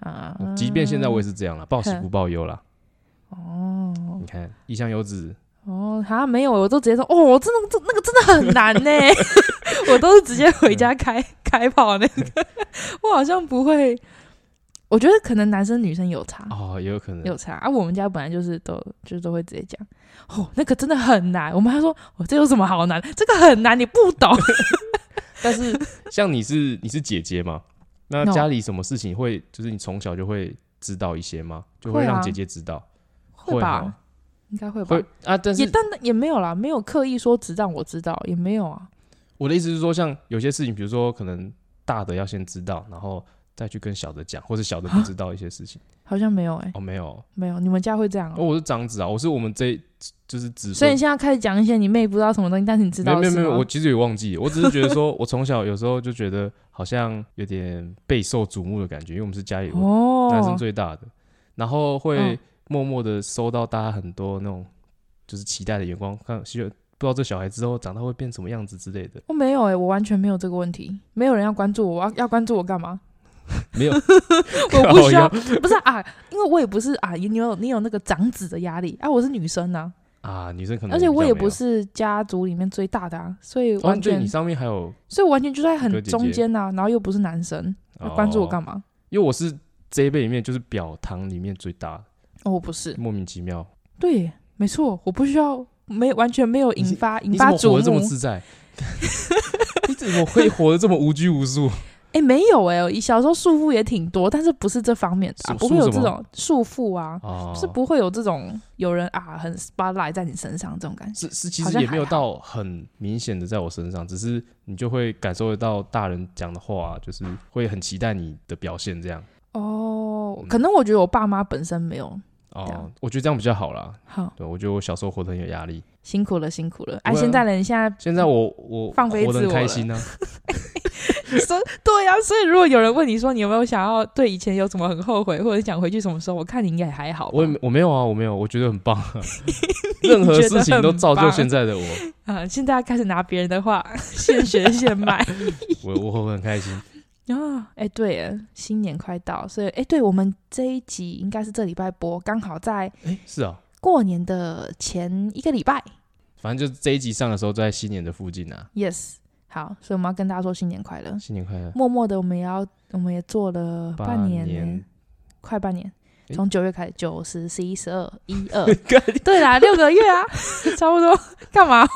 啊。即便现在我也是这样了，报喜不报忧啦。哦，你看一乡游子哦，好像没有，我都直接说哦，真的，这那个真的很难呢。我都是直接回家开、嗯、开炮那个，我好像不会。我觉得可能男生女生有差哦，也有可能有差啊。我们家本来就是都就是都会直接讲哦，那个真的很难。我们还说哦，这有什么好难？这个很难，你不懂。但是像你是你是姐姐嘛，那家里什么事情会就是你从小就会知道一些吗？就会让姐姐知道。会吧，应该会吧。会啊，但是也但也没有啦，没有刻意说只让我知道，也没有啊。我的意思是说，像有些事情，比如说可能大的要先知道，然后再去跟小的讲，或者小的不知道一些事情，好像没有哎、欸。哦，没有，没有，你们家会这样、喔？哦，我是长子啊，我是我们这就是子孙。所以你现在开始讲一些你妹不知道什么东西，但是你知道？没有没有，我其实也忘记，我只是觉得说，我从小有时候就觉得好像有点备受瞩目的感觉，因为我们是家里男生最大的，然后会。哦默默的收到大家很多那种就是期待的眼光，看希望不知道这小孩之后长大会变什么样子之类的。我没有哎、欸，我完全没有这个问题，没有人要关注我，要要关注我干嘛？没有，我不需要，不是啊，因为我也不是啊，你有你有那个长子的压力啊，我是女生呢啊，女生可能，而且我也不是家族里面最大的啊，所以完全、哦、你上面还有，所以我完全就在很中间呐、啊，然后又不是男生，要关注我干嘛、哦？因为我是这一辈里面就是表堂里面最大。的。哦，我不是。莫名其妙，对，没错，我不需要，没完全没有引发引发瞩目，你怎么活得这么自在？你怎么会活得这么无拘无束？哎、欸，没有哎、欸，小时候束缚也挺多，但是不是这方面的、啊，不会有这种束缚啊，哦、是不会有这种有人啊很 spotlight 在你身上这种感觉。是是，其实也没有到很明显的在我身上，只是你就会感受得到大人讲的话，就是会很期待你的表现这样。哦，嗯、可能我觉得我爸妈本身没有。哦，我觉得这样比较好啦。好，对，我觉得我小时候活得很有压力，辛苦了，辛苦了。哎、啊，现在人现在现在我我放飞自我开心呢、啊。说对呀、啊，所以如果有人问你说你有没有想要对以前有什么很后悔，或者想回去什么时候，我看你应该还好。我我没有啊，我没有，我觉得很棒啊。任何事情都造就现在的我啊！现在开始拿别人的话 现学现卖，我我会很开心。啊，哎、欸，对，新年快到，所以，哎、欸，对，我们这一集应该是这礼拜播，刚好在，哎，是啊，过年的前一个礼拜，反正就是这一集上的时候，在新年的附近啊。Yes，好，所以我们要跟大家说新年快乐，新年快乐。默默的，我们也要，我们也做了半年，年快半年。从九月开始，九十、十一、十二、一二，对啦，六个月啊，差不多。干嘛？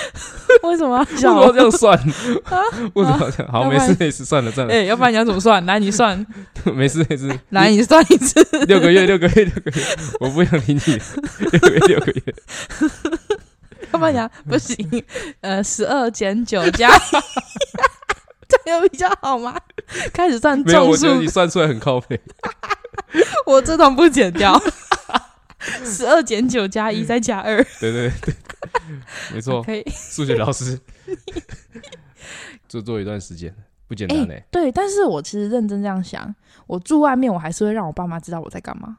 为什么要笑？为什么这样算啊？为什么这样？好，没事没事，算了算了。哎，要不然你要怎么算？来，你算。没事没事，来，你算一次。六个月，六个月，六个月，我不想理你。六个月，六个月。要不然讲不行。呃，十二减九加，这样比较好吗？开始算。没有，我觉得你算出来很靠北。我这段不剪掉，十二减九加一再加二，对对对，没错，可以。数学老师做做一段时间不简单嘞、欸。对，但是我其实认真这样想，我住外面，我还是会让我爸妈知道我在干嘛。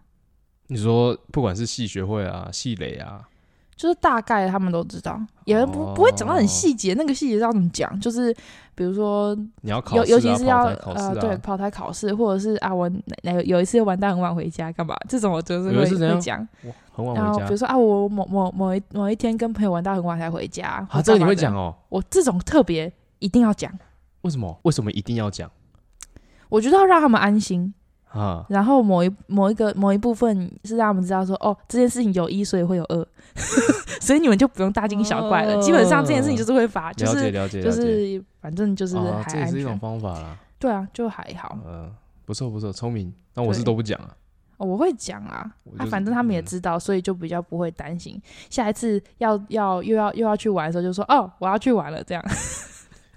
你说，不管是系学会啊、系垒啊。就是大概他们都知道，也不不会讲到很细节，那个细节要怎么讲？就是比如说，你要考试，尤其是要呃，对，跑台考试，或者是啊，我有有一次玩到很晚回家干嘛？这种我就是会会讲。很晚回家。然后比如说啊，我某某某一某一天跟朋友玩到很晚才回家。啊，这个你会讲哦？我这种特别一定要讲。为什么？为什么一定要讲？我觉得要让他们安心。啊，然后某一某一个某一部分是让他们知道说，哦，这件事情有一，所以会有二，所以你们就不用大惊小怪了。基本上这件事情就是会发，就是就是反正就是还是一种方法啦。对啊，就还好。嗯，不错不错，聪明。那我是都不讲啊。我会讲啊，那反正他们也知道，所以就比较不会担心。下一次要要又要又要去玩的时候，就说哦，我要去玩了这样。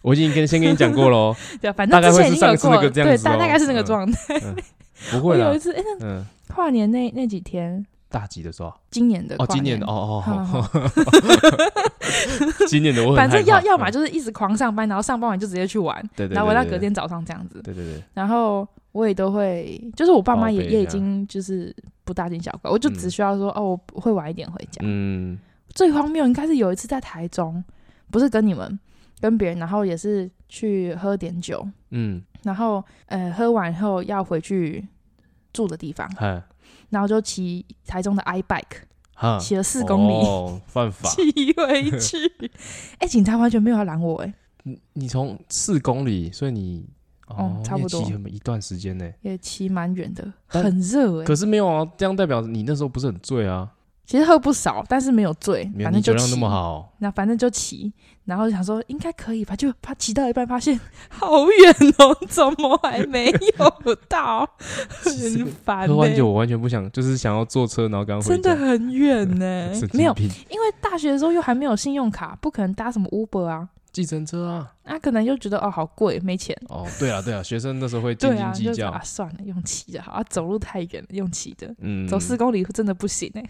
我已经跟先跟你讲过喽，对，反正之前已经有过，对，大大概是那个状态。不会有一次，哎，那跨年那那几天，大几的时候，今年的哦，今年的哦哦，今年的我反正要要么就是一直狂上班，然后上班完就直接去玩，对对，然后玩到隔天早上这样子，对对对。然后我也都会，就是我爸妈也也已经就是不大惊小怪，我就只需要说哦，我会晚一点回家。嗯，最荒谬应该是有一次在台中，不是跟你们，跟别人，然后也是去喝点酒，嗯。然后，呃，喝完以后要回去住的地方，然后就骑台中的 iBike，骑了四公里，哦，犯法，骑回去。哎，警察完全没有要拦我，哎，你你从四公里，所以你哦，差不多骑一段时间呢，也骑蛮远的，很热哎。可是没有啊，这样代表你那时候不是很醉啊？其实喝不少，但是没有醉，反正就骑。酒量那么好，那反正就骑，然后想说应该可以吧，就怕骑到一半发现好远哦，怎么还没有到？很烦。喝完酒我完全不想，就是想要坐车，然后刚刚真的很远呢，没有，因为大学的时候又还没有信用卡，不可能搭什么 Uber 啊。计程车啊，那、啊、可能又觉得哦好贵，没钱。哦，对啊，对啊，学生那时候会斤斤计较啊，啊，算了，用骑的好啊，走路太远了，用骑的，嗯，走四公里真的不行哎。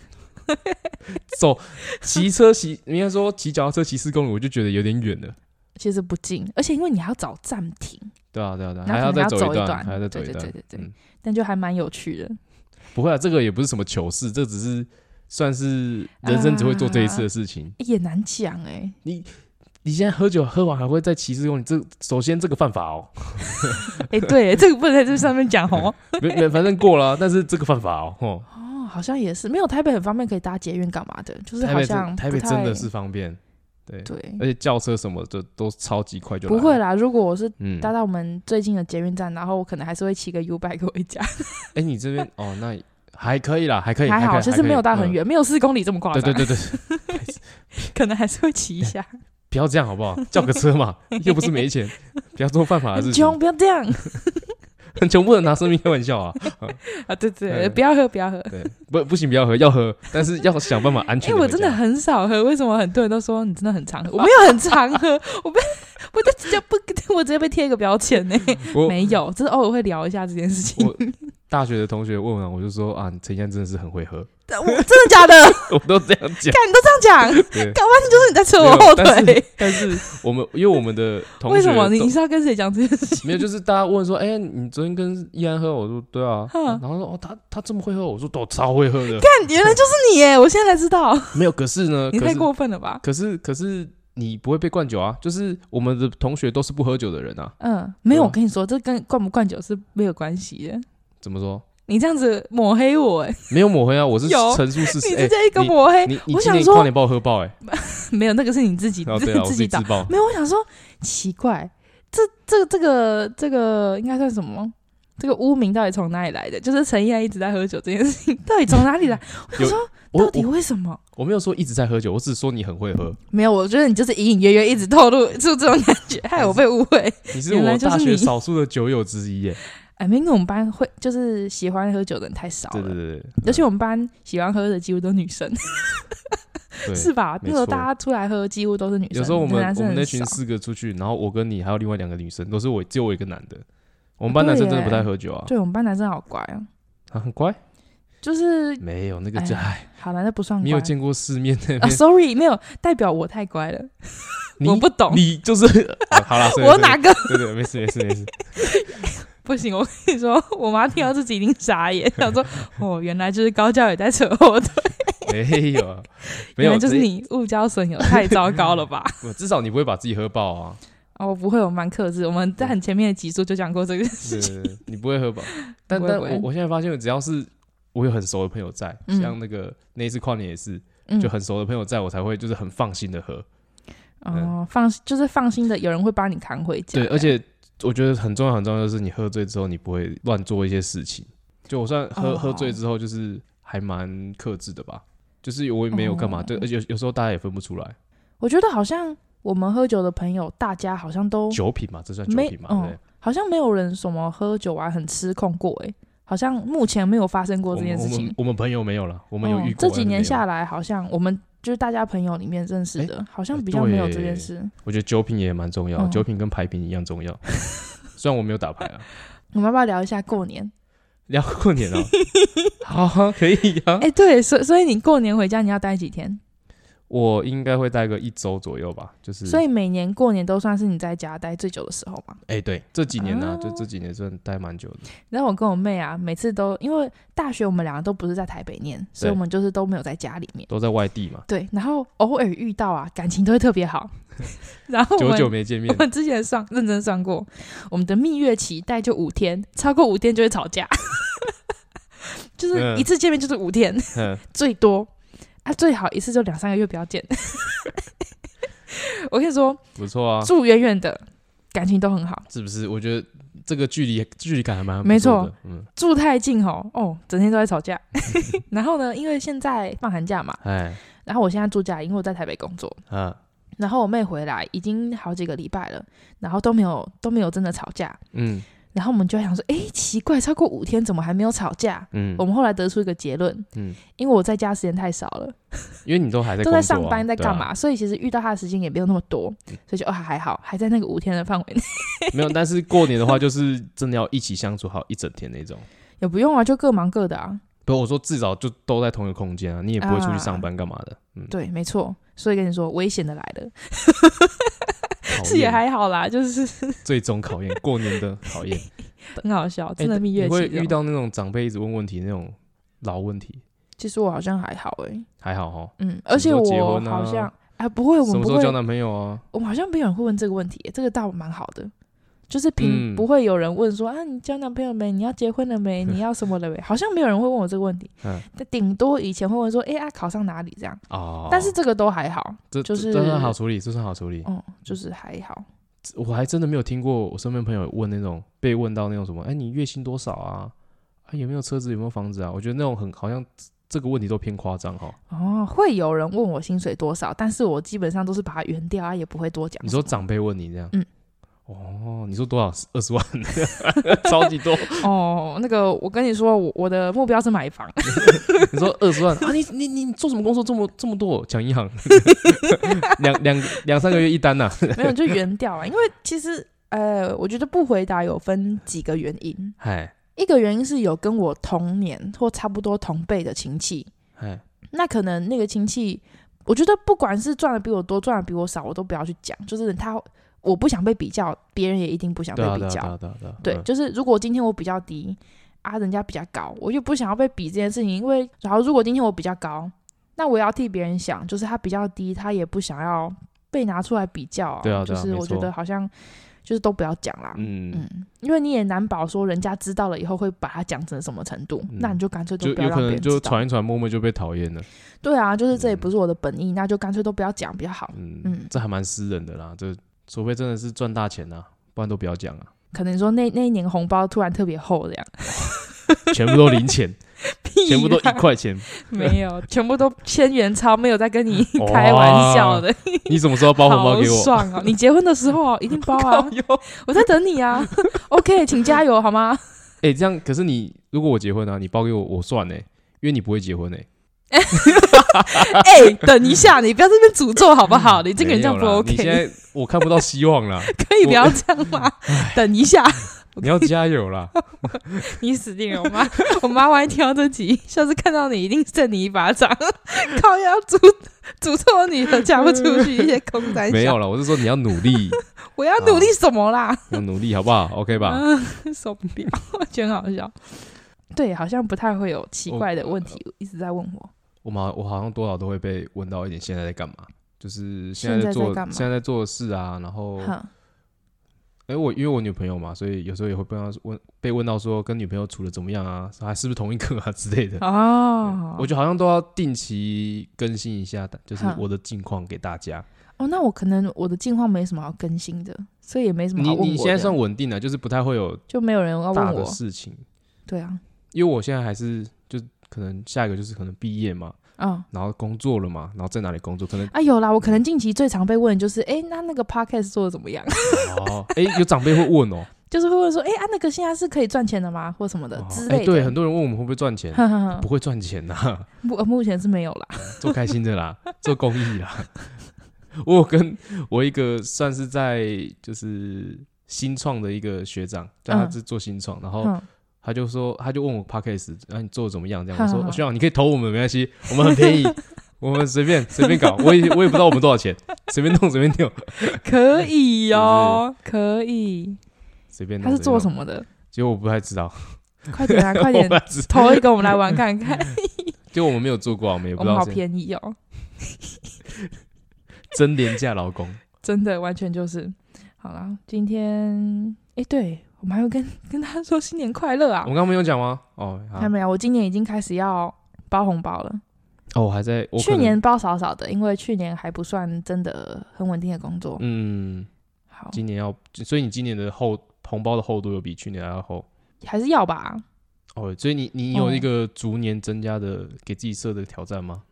走骑车骑，应该说骑脚踏车骑四公里，我就觉得有点远了。其实不近，而且因为你还要找暂停。对啊，对啊，对啊，还要再走一段，还要再走一段，对对对对。但就还蛮有趣的。不会啊，这个也不是什么糗事，这只是算是人生只会做这一次的事情。也难讲哎，你。你现在喝酒喝完还会再骑四公里？这首先这个犯法哦。哎，对，这个不能在这上面讲哦。没没，反正过了，但是这个犯法哦。哦，好像也是，没有台北很方便，可以搭捷运干嘛的？就是好像台北真的是方便，对对，而且轿车什么的都超级快就。不会啦，如果我是搭到我们最近的捷运站，然后我可能还是会骑个 U-bike 回家。哎，你这边哦，那还可以啦，还可以，还好，其实没有到很远，没有四公里这么夸张。对对对对，可能还是会骑一下。不要这样好不好？叫个车嘛，又不是没钱，不要做犯法的事情。穷，不要这样。很穷不能拿生命开玩笑啊！啊，对对，不要喝，不要喝。对，不不行，不要喝，要喝，但是要想办法安全。因为我真的很少喝，为什么很多人都说你真的很常喝？我没有很常喝，我被我直接不，我直接被贴一个标签呢。没有，只是偶尔会聊一下这件事情。大学的同学问完，我就说啊，陈燕真的是很会喝。我真的假的？我都这样讲，看你都这样讲，搞半天就是你在扯我后腿。但是我们因为我们的同学，为什么你是要跟谁讲这件事情？没有，就是大家问说，哎，你昨天跟依安喝？我说对啊。然后说哦，他他这么会喝？我说都超会喝的。看，原来就是你耶！我现在才知道。没有，可是呢，你太过分了吧？可是可是你不会被灌酒啊？就是我们的同学都是不喝酒的人啊。嗯，没有，我跟你说，这跟灌不灌酒是没有关系的。怎么说？你这样子抹黑我哎，没有抹黑啊，我是陈述事实。你直接一个抹黑，我想说，快点把我喝爆哎！没有，那个是你自己自己打。没有，我想说奇怪，这这这个这个应该算什么？这个污名到底从哪里来的？就是陈沂一直在喝酒这件事情，到底从哪里来？我想说，到底为什么？我没有说一直在喝酒，我只是说你很会喝。没有，我觉得你就是隐隐约约一直透露出这种感觉，害我被误会。你是我大学少数的酒友之一耶。哎，因为我们班会就是喜欢喝酒的人太少了，对对对，尤其我们班喜欢喝的几乎都是女生，是吧？那时候大家出来喝几乎都是女生。有时候我们我们那群四个出去，然后我跟你还有另外两个女生，都是我只有我一个男的。我们班男生真的不太喝酒啊。对，我们班男生好乖啊，啊，很乖，就是没有那个就哎，好了，那不算乖。没有见过世面的啊，sorry，没有代表我太乖了，我不懂，你就是好了，我哪个？对对，没事没事没事。不行，我跟你说，我妈听到自己一定傻眼，想说：“哦，原来就是高教也在扯后腿。”没有，没有，就是你误交损友，太糟糕了吧？至少你不会把自己喝爆啊！哦，我不会，我蛮克制。我们在很前面的集数就讲过这个事情。你不会喝吧，但但我我现在发现，只要是我有很熟的朋友在，像那个那一次跨年也是，就很熟的朋友在我才会就是很放心的喝。哦，放就是放心的，有人会帮你扛回家。对，而且。我觉得很重要很重要的是，你喝醉之后你不会乱做一些事情。就我算喝、oh. 喝醉之后，就是还蛮克制的吧。就是我也没有干嘛，对、oh.，而且有时候大家也分不出来。我觉得好像我们喝酒的朋友，大家好像都酒品嘛，这算酒品嘛？对，好像没有人什么喝酒啊很失控过哎，好像目前没有发生过这件事情。我们，朋友没有了，我们有遇过。这几年下来，好像我们就是大家朋友里面认识的，好像比较没有这件事。我觉得酒品也蛮重要，酒品跟牌品一样重要。虽然我没有打牌啊。我们要不要聊一下过年？聊过年哦，好，可以啊。哎，对，所所以你过年回家你要待几天？我应该会待个一周左右吧，就是。所以每年过年都算是你在家待最久的时候吗？哎，对，这几年呢，就这几年算待蛮久的。然后我跟我妹啊，每次都因为大学我们两个都不是在台北念，所以我们就是都没有在家里面，都在外地嘛。对，然后偶尔遇到啊，感情都会特别好。然后久久没见面，我们之前算认真算过，我们的蜜月期待就五天，超过五天就会吵架。就是一次见面就是五天，最多啊，最好一次就两三个月不要见。我跟你说，不错啊，住远远的感情都很好，是不是？我觉得这个距离距离感还蛮没错。嗯，住太近哦，哦，整天都在吵架。然后呢，因为现在放寒假嘛，哎，然后我现在住家，因为我在台北工作，嗯，然后我妹回来已经好几个礼拜了，然后都没有都没有真的吵架，嗯。然后我们就想说，哎，奇怪，超过五天怎么还没有吵架？嗯，我们后来得出一个结论，嗯，因为我在家时间太少了，因为你都还在、啊、都在上班，在干嘛？所以其实遇到他的时间也没有那么多，所以就哦还好，还在那个五天的范围内。没有，但是过年的话，就是真的要一起相处好一整天那种。也不用啊，就各忙各的啊。不，我说至少就都在同一个空间啊，你也不会出去上班干嘛的。嗯，对，没错。所以跟你说，危险的来了。是也还好啦，就是 最终考验，过年的考验，很好笑，真的蜜月期。你会遇到那种长辈一直问问题那种老问题？其实我好像还好哎、欸，还好哈。嗯，而且我好像哎不会，我们不会什么时候交男朋友啊？我们好像没有人会问这个问题、欸，这个倒蛮好的。就是平不会有人问说、嗯、啊，你交男朋友没？你要结婚了没？你要什么了没？好像没有人会问我这个问题。嗯，但顶多以前会问说，哎、欸、啊，考上哪里这样。哦。但是这个都还好，这就是这算好处理，这算好处理。嗯，就是还好。我还真的没有听过我身边朋友问那种被问到那种什么，哎、欸，你月薪多少啊？啊，有没有车子？有没有房子啊？我觉得那种很好像这个问题都偏夸张哈。哦，会有人问我薪水多少，但是我基本上都是把它圆掉啊，也不会多讲。你说长辈问你这样？嗯。哦，你说多少？二十万，超级多哦。那个，我跟你说，我我的目标是买房。你说二十万啊？你你你做什么工作这么这么多？抢银行，两两两三个月一单呐、啊？没有，就原掉啊。因为其实呃，我觉得不回答有分几个原因。嗨，一个原因是有跟我同年或差不多同辈的亲戚。嗨，那可能那个亲戚，我觉得不管是赚的比我多，赚的比我少，我都不要去讲，就是他。我不想被比较，别人也一定不想被比较。对，对，对，就是如果今天我比较低啊，人家比较高，我就不想要被比这件事情。因为，然后如果今天我比较高，那我要替别人想，就是他比较低，他也不想要被拿出来比较啊。对啊，就是我觉得好像就是都不要讲啦。嗯嗯，因为你也难保说人家知道了以后会把他讲成什么程度，嗯、那你就干脆都不要让别人知道。就传一传，默默就被讨厌了。对啊，就是这也不是我的本意，嗯、那就干脆都不要讲比较好。嗯嗯，这还蛮私人的啦，这。除非真的是赚大钱呐、啊，不然都不要讲啊。可能说那那一年红包突然特别厚这样，全部都零钱，全部都一块钱，没有，全部都千元钞，没有在跟你开玩笑的。你什么时候包红包给我？爽啊！你结婚的时候一定包啊！我在等你啊。OK，请加油好吗？哎、欸，这样可是你如果我结婚啊，你包给我我算呢、欸，因为你不会结婚呢、欸。哎、欸，等一下，你不要在这边诅咒好不好？你这个人这样不 OK。你现在我看不到希望了，可以不要这样吗？等一下，你要加油啦！你死定了，我妈，我妈万一听到这集，下次看到你一定扇你一巴掌。靠要诅诅咒我女儿嫁不出去，一些空单。没有了，我是说你要努力。我要努力什么啦？要努力好不好？OK 吧？受不了，我觉得好笑。对，好像不太会有奇怪的问题一直在问我。我嘛，我好像多少都会被问到一点，现在在干嘛？就是现在在做，现在在，做的事啊。然后，哎，我因为我女朋友嘛，所以有时候也会被问被问到说跟女朋友处的怎么样啊，还是不是同一个啊之类的哦。我觉得好像都要定期更新一下的，就是我的近况给大家。哦，那我可能我的近况没什么好更新的，所以也没什么好问。你你现在算稳定了，就是不太会有就没有人要问我的事情。对啊，因为我现在还是就可能下一个就是可能毕业嘛。嗯，然后工作了嘛，然后在哪里工作？可能啊有啦，我可能近期最常被问的就是，哎，那那个 podcast 做的怎么样？哦，哎，有长辈会问哦，就是会问说，哎啊，那个现在是可以赚钱的吗？或什么的之类的。对，很多人问我们会不会赚钱，不会赚钱呐，目目前是没有啦，做开心的啦，做公益啦。我有跟我一个算是在就是新创的一个学长，叫他是做新创，然后。他就说，他就问我 Podcast，那你做的怎么样？这样我说，学长你可以投我们没关系，我们很便宜，我们随便随便搞，我也我也不知道我们多少钱，随便弄随便弄，可以哦，可以，随便。他是做什么的？其实我不太知道，快点啊，快点投一个，我们来玩看看。就我们没有做过，我们也不知道。好便宜哦，真廉价劳工，真的完全就是。好了，今天哎对。我们还会跟跟他说新年快乐啊！我刚刚没有讲吗？哦，还没有。我今年已经开始要包红包了。哦，我还在。我去年包少少的，因为去年还不算真的很稳定的工作。嗯，好。今年要，所以你今年的厚红包的厚度有比去年还要厚？还是要吧？哦，所以你你有一个逐年增加的给自己设的挑战吗？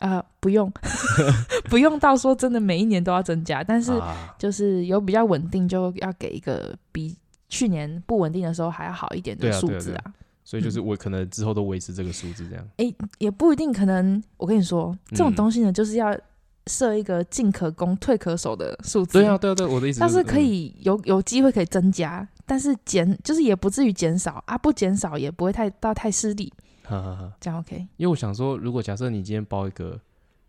啊、呃，不用，不用到说真的每一年都要增加，但是就是有比较稳定，就要给一个比。去年不稳定的时候还要好一点的数字啊，啊，啊，所以就是我可能之后都维持这个数字这样。哎、嗯欸，也不一定，可能我跟你说，这种东西呢，就是要设一个进可攻、退可守的数字。对啊，对啊，对，我的意思是。它是可以有有机会可以增加，但是减就是也不至于减少啊，不减少也不会太到太失利。哈哈哈，这样 OK。因为我想说，如果假设你今天包一个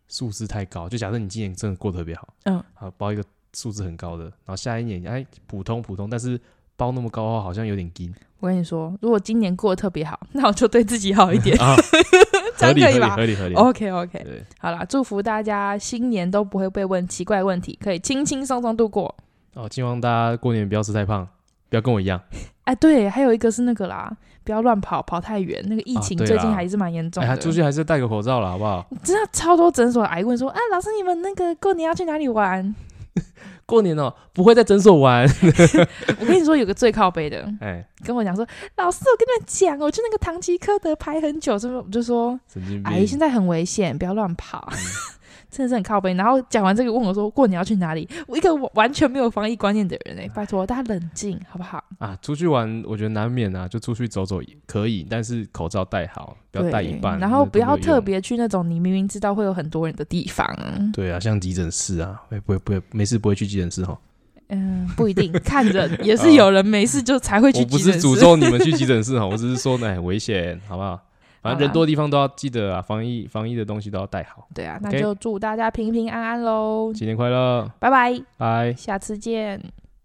数字太高，就假设你今年真的过得特别好，嗯，好包一个数字很高的，然后下一年哎普通普通，但是。包那么高的话，好像有点紧。我跟你说，如果今年过得特别好，那我就对自己好一点，啊、这样可以吧？合理合理。OK OK，好啦，祝福大家新年都不会被问奇怪问题，可以轻轻松松度过。哦，希望大家过年不要吃太胖，不要跟我一样。哎，对，还有一个是那个啦，不要乱跑，跑太远。那个疫情最近还是蛮严重的，哎，出去还是戴个口罩啦，好不好？你知道超多诊所癌问说，哎，老师，你们那个过年要去哪里玩？过年哦，不会在诊所玩。我跟你说，有个最靠背的，哎，跟我讲说，老师，我跟你们讲，我去那个唐吉诃德排很久，是不是？我就说，哎，现在很危险，不要乱跑。嗯真的是很靠背，然后讲完这个问我说：“过年要去哪里？”我一个完全没有防疫观念的人哎，拜托大家冷静好不好？啊，出去玩我觉得难免啊，就出去走走也可以，但是口罩戴好，不要戴一半，然后不要特别去那种你明明知道会有很多人的地方。对啊，像急诊室啊，会不会不会没事不会去急诊室哈？嗯，不一定，看着 也是有人没事就才会去急诊室。我不是诅咒你们去急诊室哈，我只是说呢，很危险，好不好？反正人多的地方都要记得啊，防疫防疫的东西都要带好。对啊，那就祝大家平平安安喽！新年快乐，拜拜，拜，下次见。